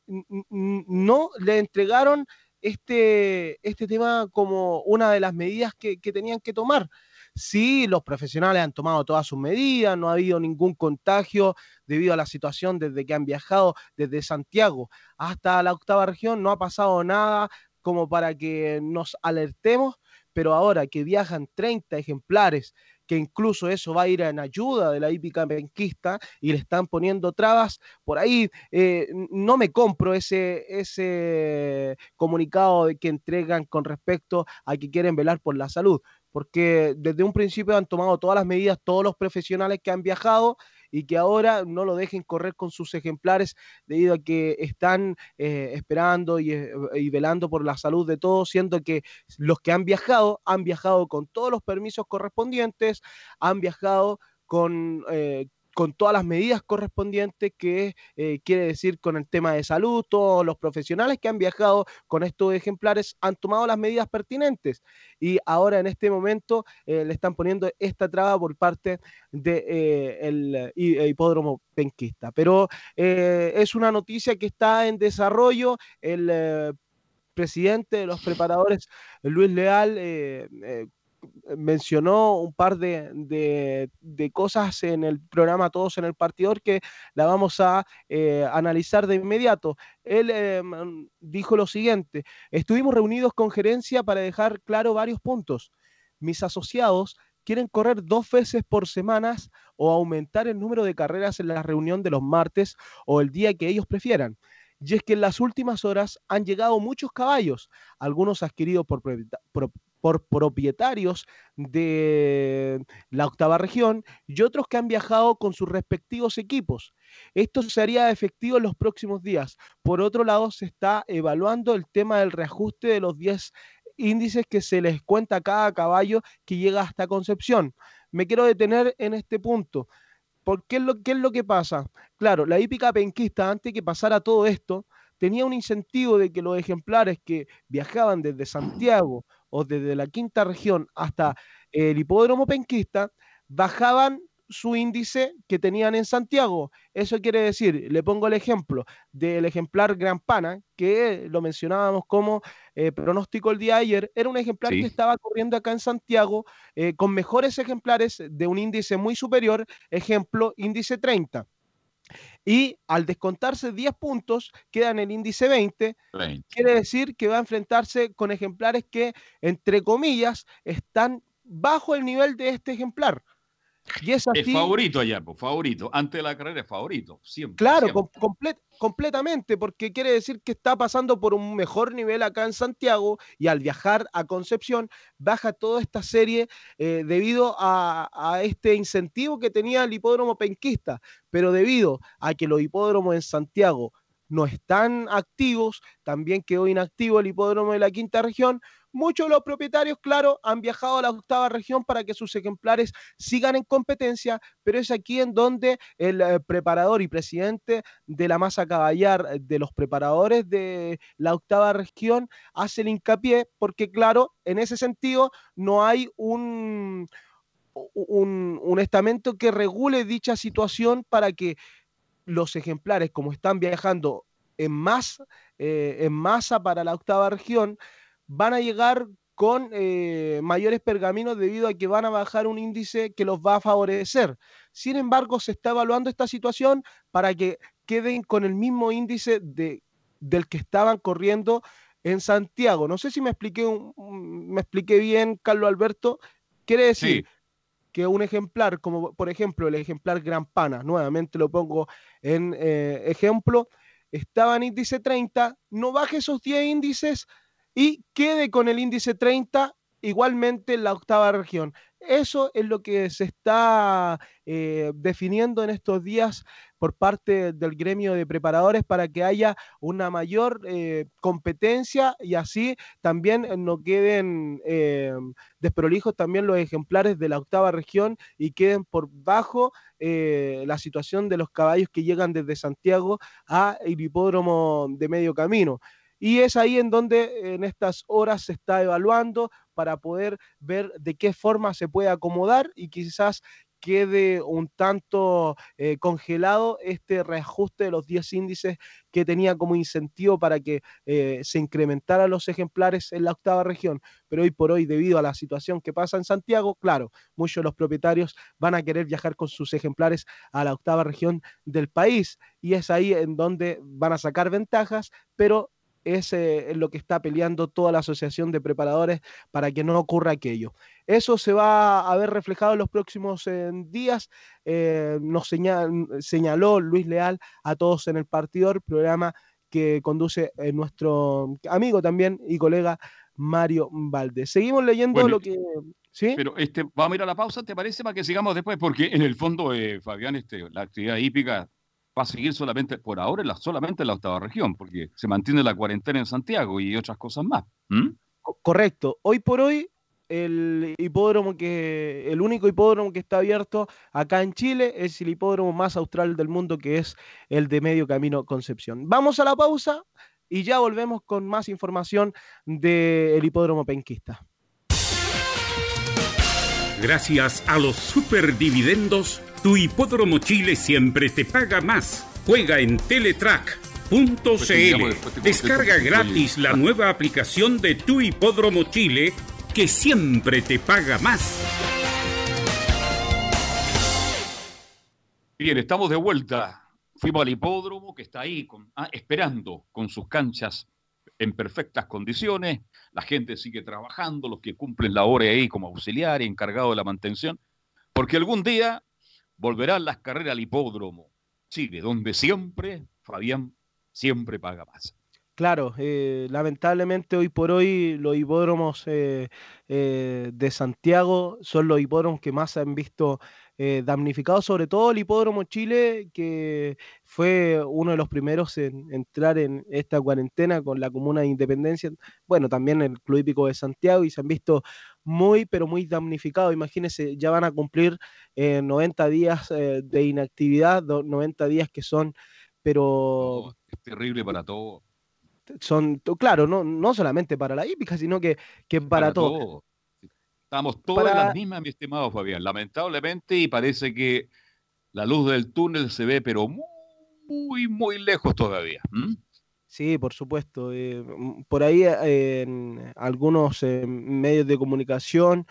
Q: no le entregaron este, este tema como una de las medidas que, que tenían que tomar. Sí, los profesionales han tomado todas sus medidas, no ha habido ningún contagio debido a la situación desde que han viajado desde Santiago hasta la octava región, no ha pasado nada como para que nos alertemos, pero ahora que viajan 30 ejemplares, que incluso eso va a ir en ayuda de la hípica penquista y le están poniendo trabas, por ahí eh, no me compro ese, ese comunicado que entregan con respecto a que quieren velar por la salud, porque desde un principio han tomado todas las medidas todos los profesionales que han viajado y que ahora no lo dejen correr con sus ejemplares debido a que están eh, esperando y, eh, y velando por la salud de todos, siendo que los que han viajado han viajado con todos los permisos correspondientes, han viajado con, eh, con todas las medidas correspondientes, que eh, quiere decir con el tema de salud, todos los profesionales que han viajado con estos ejemplares han tomado las medidas pertinentes y ahora en este momento eh, le están poniendo esta traba por parte del hipódromo penquista. Pero eh, es una noticia que está en desarrollo. El eh, presidente de los preparadores, Luis Leal, eh, eh, mencionó un par de, de- cosas en el programa Todos en el Partidor que la vamos a eh, analizar de inmediato. Él eh, mm, dijo lo siguiente, estuvimos reunidos con gerencia para dejar claro varios puntos. Mis asociados quieren correr dos veces por semana o aumentar el número de carreras en la reunión de los martes o el día que ellos prefieran. Y es que en las últimas horas han llegado muchos caballos, algunos adquiridos por, propieta- pro- por propietarios de la octava región y otros que han viajado con sus respectivos equipos. Esto se haría efectivo en los próximos días. Por otro lado, se está evaluando el tema del reajuste de los 10 índices que se les cuenta a cada caballo que llega hasta Concepción. Me quiero detener en este punto. ¿Por qué es lo, qué es lo que pasa? Claro, la hípica penquista, antes que pasara todo esto, tenía un incentivo de que los ejemplares que viajaban desde Santiago o desde la quinta región hasta el hipódromo penquista bajaban su índice que tenían en Santiago. Eso quiere decir, le pongo el ejemplo del ejemplar Gran Pana, que lo mencionábamos como eh, pronóstico el día de ayer, era un ejemplar
H: Sí.
Q: que estaba corriendo acá en Santiago eh, con mejores ejemplares de un índice muy superior, ejemplo, índice 30. Y al descontarse 10 puntos, queda en el índice 20, quiere decir que va a enfrentarse con ejemplares que, entre comillas, están bajo el nivel de este ejemplar. Y es
H: favorito allá, pues, favorito. Antes de la carrera es favorito, siempre.
Q: Claro,
H: siempre.
Q: com- comple- completamente, porque quiere decir que está pasando por un mejor nivel acá en Santiago y al viajar a Concepción baja toda esta serie eh, debido a, a este incentivo que tenía el hipódromo penquista, pero debido a que los hipódromos en Santiago no están activos, también quedó inactivo el hipódromo de la quinta región. Muchos de los propietarios, claro, han viajado a la octava región para que sus ejemplares sigan en competencia, pero es aquí en donde el eh, preparador y presidente de la masa caballar, eh, de los preparadores de la octava región, hace el hincapié, porque claro, en ese sentido no hay un, un, un estamento que regule dicha situación para que los ejemplares, como están viajando en, más, eh, en masa para la octava región, van a llegar con eh, mayores pergaminos debido a que van a bajar un índice que los va a favorecer. Sin embargo, se está evaluando esta situación para que queden con el mismo índice de, del que estaban corriendo en Santiago. No sé si me expliqué, un- un- me expliqué bien, Carlos Alberto. Quiere decir que un ejemplar, como por ejemplo el ejemplar Gran Pana, nuevamente lo pongo en eh, ejemplo, estaba en índice 30, no baje esos 10 índices y quede con el índice 30 igualmente en la octava región. Eso es lo que se está eh, definiendo en estos días por parte del gremio de preparadores para que haya una mayor eh, competencia y así también no queden eh, desprolijos también los ejemplares de la octava región y queden por bajo la situación de los caballos que llegan desde Santiago a el hipódromo de medio camino. Y es ahí en donde en estas horas se está evaluando para poder ver de qué forma se puede acomodar y quizás quede un tanto eh, congelado este reajuste de los 10 índices que tenía como incentivo para que eh, se incrementaran los ejemplares en la octava región. Pero hoy por hoy, debido a la situación que pasa en Santiago, claro, muchos de los propietarios van a querer viajar con sus ejemplares a la octava región del país y es ahí en donde van a sacar ventajas, pero es eh, lo que está peleando toda la asociación de preparadores para que no ocurra aquello. Eso se va a ver reflejado en los próximos eh, días. Eh, nos señal- señaló Luis Leal a todos en el partidor, programa que conduce eh, nuestro amigo también y colega Mario Valdés. Seguimos leyendo
H: Bueno,
Q: lo que... ¿Sí?
H: Pero este, vamos a ir a la pausa, ¿te parece? Para que sigamos después, porque en el fondo, Fabián, este, la actividad hípica va a seguir solamente, por ahora, en la, solamente en la octava región, porque se mantiene la cuarentena en Santiago y otras cosas más. ¿Mm?
Q: Co- Correcto. Hoy por hoy, el hipódromo que, el único hipódromo que está abierto acá en Chile es el hipódromo más austral del mundo, que es el de Medio Camino Concepción. Vamos a la pausa y ya volvemos con más información del hipódromo penquista.
B: Gracias a los superdividendos, tu hipódromo Chile siempre te paga más. Juega en teletrack.cl. Descarga gratis la nueva aplicación de tu hipódromo Chile que siempre te paga más.
H: Bien, estamos de vuelta. Fuimos al hipódromo que está ahí con- ah, esperando con sus canchas en perfectas condiciones. La gente sigue trabajando, los que cumplen la hora ahí como auxiliar y encargado de la mantención, porque algún día volverán las carreras al hipódromo Chile, donde siempre, Fabián, siempre paga más.
Q: Claro, eh, lamentablemente hoy por hoy los hipódromos eh, eh, de Santiago son los hipódromos que más se han visto damnificados, sobre todo el hipódromo Chile, que fue uno de los primeros en entrar en esta cuarentena con la comuna de Independencia, bueno, también el Club Hípico de Santiago, y se han visto muy, pero muy damnificados. Imagínense, ya van a cumplir eh, 90 días eh, de inactividad, do- 90 días que son, pero
H: Es terrible para todos.
Q: son, claro, no, no solamente para la hípica, sino que, que para, todo.
H: todo. Estamos todos en
Q: Para-
H: las mismas, mi estimado Fabián, lamentablemente, y parece que la luz del túnel se ve, pero muy, muy lejos todavía. ¿m?
Q: Sí, por supuesto. eh, mm, por ahí eh, en algunos eh, medios de comunicación,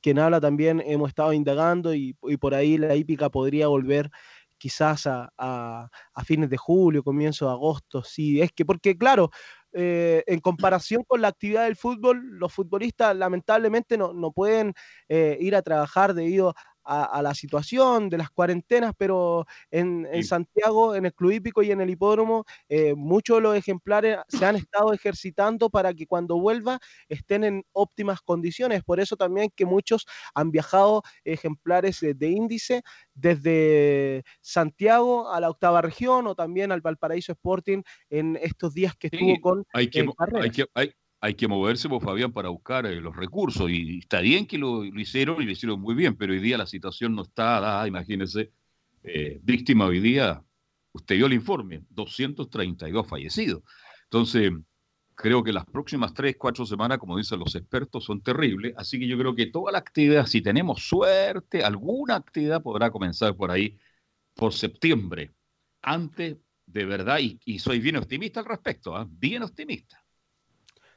Q: quien habla también hemos estado indagando y, por ahí la hípica podría volver quizás a, a- a fines de julio, comienzo de agosto. Sí, es que porque claro, en comparación con la actividad del fútbol, los futbolistas lamentablemente no, no pueden eh, ir a trabajar debido a, a la situación de las cuarentenas, pero en. Santiago, en el Club Hípico y en el hipódromo, eh, muchos de los ejemplares se han estado ejercitando para que cuando vuelva estén en óptimas condiciones. Por eso también que muchos han viajado ejemplares de índice desde Santiago a la octava región o también al Valparaíso Sporting en estos días que estuvo con
H: hay que,
Q: eh,
H: mo-
Q: carreras.
H: hay que, hay, hay que moverse, pues, Fabián, para buscar eh, los recursos. Y está bien que lo, hicieron y lo hicieron muy bien, pero hoy día la situación no está dada. Imagínense, eh, víctima hoy día, usted vio el informe, 232 fallecidos. Entonces, creo que las próximas tres, cuatro semanas, como dicen los expertos, son terribles. Así que yo creo que toda la actividad, si tenemos suerte, alguna actividad podrá comenzar por ahí, por septiembre. Antes, de verdad, y, y soy bien optimista al respecto, ¿ah? bien optimista.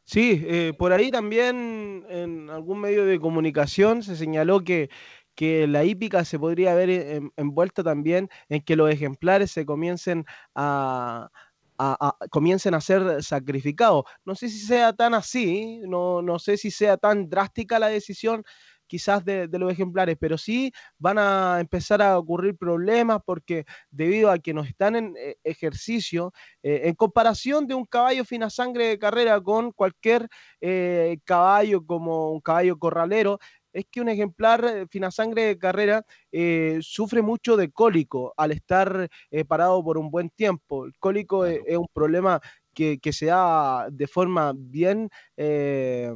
Q: Sí, eh, por ahí también en algún medio de comunicación se señaló que, que la hípica se podría ver en- envuelta también en que los ejemplares se comiencen a, a- a- comiencen a ser sacrificados. No sé si sea tan así, no, no sé si sea tan drástica la decisión quizás de, de los ejemplares, pero sí van a empezar a ocurrir problemas porque debido a que no están en eh, ejercicio, eh, en comparación de un caballo fina sangre de carrera con cualquier eh, caballo como un caballo corralero, es que un ejemplar fina sangre de carrera eh, sufre mucho de cólico al estar eh, parado por un buen tiempo. El cólico es un problema que, que se da de forma bien eh,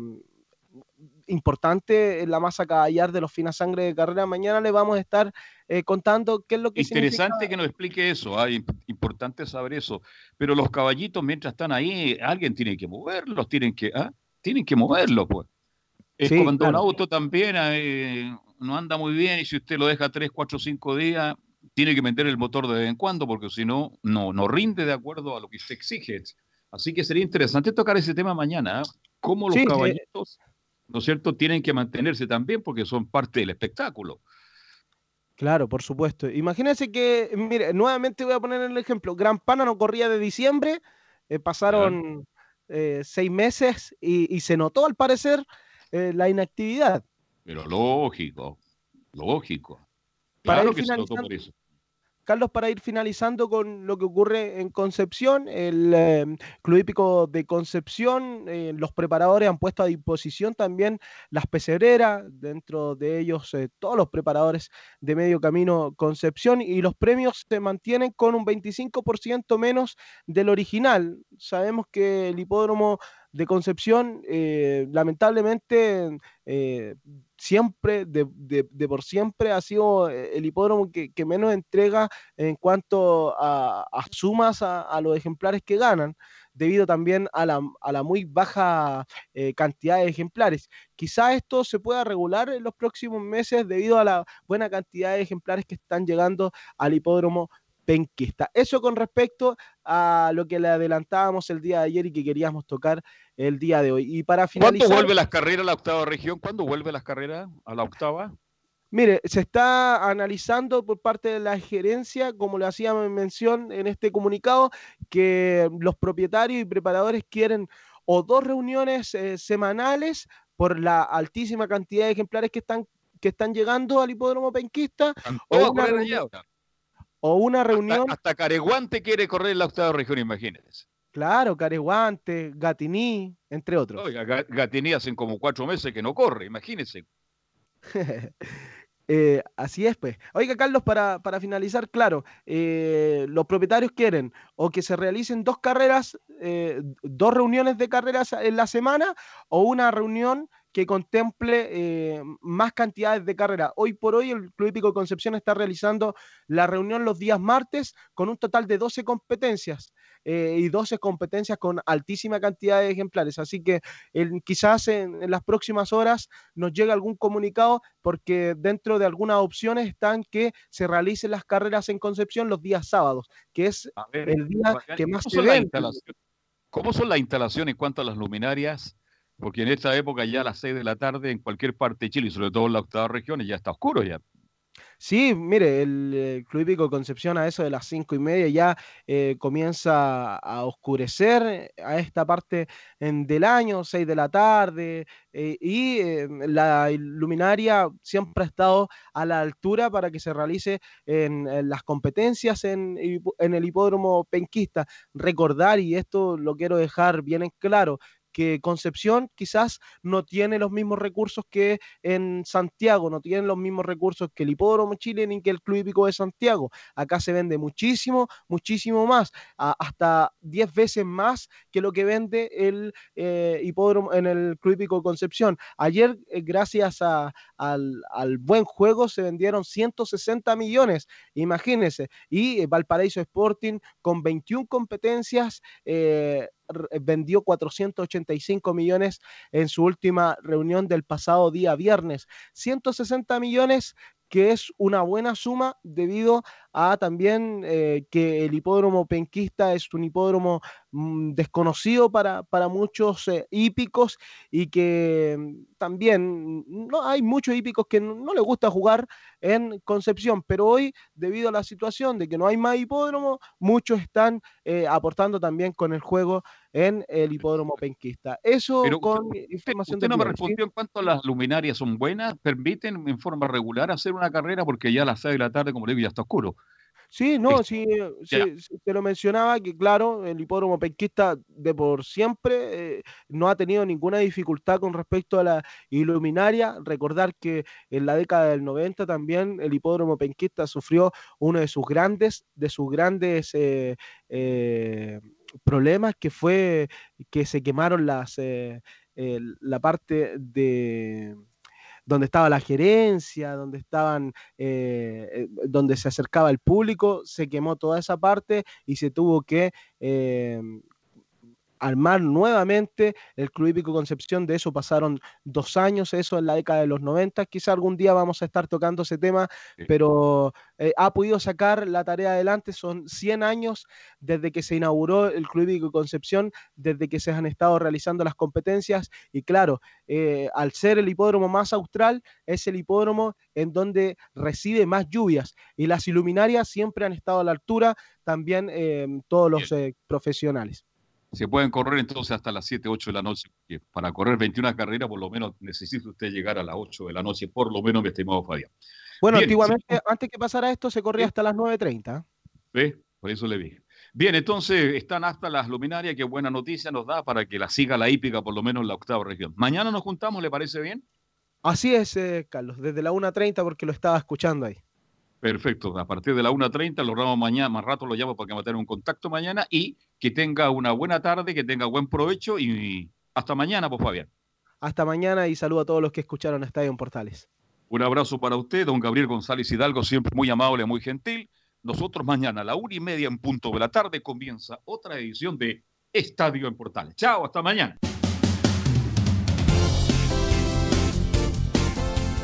Q: importante en la masa caballar de los fina sangre de carrera. Mañana le vamos a estar eh, contando qué es lo que significa
H: Interesante que nos explique eso, ah, imp- importante saber eso. Pero los caballitos, mientras están ahí, alguien tiene que moverlos, tienen que, ah, tienen que moverlos, pues. Es
Q: Sí,
H: cuando
Q: claro.
H: un auto también eh, no anda muy bien y si usted lo deja 3, 4, 5 días, tiene que meter el motor de vez en cuando porque si no, no, no rinde de acuerdo a lo que usted exige. Así que sería interesante tocar ese tema mañana, ¿ah? cómo los
Q: sí.
H: caballitos, ¿no es cierto?, tienen que mantenerse también porque son parte del espectáculo.
Q: Claro, por supuesto. Imagínense que, mire, nuevamente voy a poner el ejemplo. Gran Pana no corría de diciembre, eh, pasaron eh, seis meses y, y se notó al parecer eh, la inactividad.
H: Pero lógico, lógico.
Q: Para
H: Claro que se notó por eso.
Q: Carlos, para ir finalizando con lo que ocurre en Concepción, el eh, Club Hípico de Concepción, eh, los preparadores han puesto a disposición también las pesebreras, dentro de ellos eh, todos los preparadores de Medio Camino Concepción, y los premios se mantienen con un 25% menos del original. Sabemos que el hipódromo de Concepción, eh, lamentablemente, eh, siempre, de, por siempre, ha sido eh, el hipódromo que, menos entrega en cuanto a, sumas a, los ejemplares que ganan, debido también a la, muy baja cantidad de ejemplares. Quizá esto se pueda regular en los próximos meses debido a la buena cantidad de ejemplares que están llegando al hipódromo penquista. Eso con respecto a lo que le adelantábamos el día de ayer y que queríamos tocar el día de hoy. Y para
H: ¿Cuándo
Q: finalizar,
H: vuelve las carreras a la octava región? ¿Cuándo vuelve las carreras a la octava?
Q: Mire, se está analizando por parte de la gerencia, como le hacíamos mención en este comunicado, que los propietarios y preparadores quieren o dos reuniones eh, semanales por la altísima cantidad de ejemplares que están, que están llegando al hipódromo penquista, o una, reunión. O una reunión,
H: Hasta, hasta Careguante quiere correr en la octava región, imagínense.
Q: claro, Careguante, Gatiní, entre otros.
H: Oiga, Ga- Gatini hacen como cuatro meses que no corre, imagínense.
Q: Eh, así es, pues. Oiga, Carlos, para, para finalizar, claro, eh, los propietarios quieren o que se realicen dos carreras, eh, dos reuniones de carreras en la semana o una reunión que contemple eh, más cantidades de carreras. Hoy por hoy el Club Hípico Concepción está realizando la reunión los días martes con un total de 12 competencias eh, y 12 competencias con altísima cantidad de ejemplares. Así que quizás en, en las próximas horas nos llegue algún comunicado porque dentro de algunas opciones están que se realicen las carreras en Concepción los días sábados, que es
H: ver,
Q: el día que más
H: ¿cómo
Q: se
H: instalaciones? ¿Cómo son las instalaciones en cuanto a las luminarias? Porque en esta época ya a las 6 de la tarde en cualquier parte de Chile, y sobre todo en la octava región, ya está oscuro ya.
Q: Sí, mire, el, eh, Club Hípico Concepción a eso de las cinco y media ya eh, comienza a oscurecer eh, a esta parte del año, seis de la tarde, y la luminaria siempre ha estado a la altura para que se realice en, las competencias en, en el hipódromo penquista. Recordar, y esto lo quiero dejar bien en claro, que Concepción quizás no tiene los mismos recursos que en Santiago, no tiene los mismos recursos que el Hipódromo Chile ni que el Club Hípico de Santiago. Acá se vende muchísimo, muchísimo más, hasta 10 veces más que lo que vende el eh, Hipódromo en el Club Hípico Concepción. Ayer, eh, gracias a- al, al buen juego, se vendieron 160 millones, imagínense. Y eh, Valparaíso Sporting con 21 competencias. eh, r- vendió 485 millones en su última reunión del pasado día viernes. 160 millones que es una buena suma debido a también eh, que el hipódromo penquista es un hipódromo mm, desconocido para, para muchos eh, hípicos y que mm, también no hay muchos hípicos que no, no les gusta jugar en Concepción, pero hoy debido a la situación de que no hay más hipódromo, muchos están eh, aportando también con el juego en el hipódromo penquista. Eso
H: Pero
Q: con
H: usted,
Q: información
H: usted no me respondió en cuanto a las luminarias son buenas, permiten en forma regular hacer una carrera porque ya a las 6 de la tarde, como le digo, ya está oscuro.
Q: Sí, no, sí, se, se- te lo mencionaba que claro, el hipódromo penquista de por siempre eh, no ha tenido ninguna dificultad con respecto a la iluminaria. Recordar que en la década del 90 también el hipódromo penquista sufrió uno de sus grandes, de sus grandes eh, eh, problemas, que fue que se quemaron las eh, la parte de donde estaba la gerencia, donde estaban, eh, eh, donde se acercaba el público, se quemó toda esa parte y se tuvo que eh, armar nuevamente el Club Hípico Concepción. De eso pasaron dos años, eso en la década de los 90. Quizá algún día vamos a estar tocando ese tema, pero eh, ha podido sacar la tarea adelante. Son 100 años desde que se inauguró el Club Hípico Concepción, desde que se han estado realizando las competencias. Y claro, eh, al ser el hipódromo más austral, es el hipódromo en donde recibe más lluvias. Y las iluminarias siempre han estado a la altura, también eh, todos los profesionales.
H: Se pueden correr entonces hasta las 7, 8 de la noche. Para correr 21 carreras, por lo menos necesita usted llegar a las 8 de la noche, por lo menos, mi estimado Fabián.
Q: Bueno,
H: Bien,
Q: antiguamente, antes que pasara esto, se corría hasta las 9.30.
H: ¿Ve? Por eso le dije. Bien, entonces están hasta las luminarias. Qué buena noticia nos da para que la siga la hípica, por lo menos en la octava región. Mañana nos juntamos, ¿le parece bien?
Q: Así es, eh, Carlos, desde la 1.30 porque lo estaba escuchando ahí.
H: Perfecto. A partir de la 1.30 lo ramos mañana, más rato lo llamo para que me tenga un contacto mañana y que tenga una buena tarde, que tenga buen provecho y hasta mañana, pues Fabián.
Q: Hasta mañana y saludo a todos los que escucharon Estadio en Portales.
H: Un abrazo para usted, don Gabriel González Hidalgo, siempre muy amable, muy gentil. Nosotros mañana a la una y media en punto de la tarde comienza otra edición de Estadio en Portales. Chao, hasta mañana.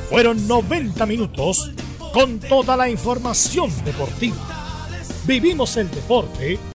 F: Fueron 90 minutos con toda la información deportiva. Vivimos el deporte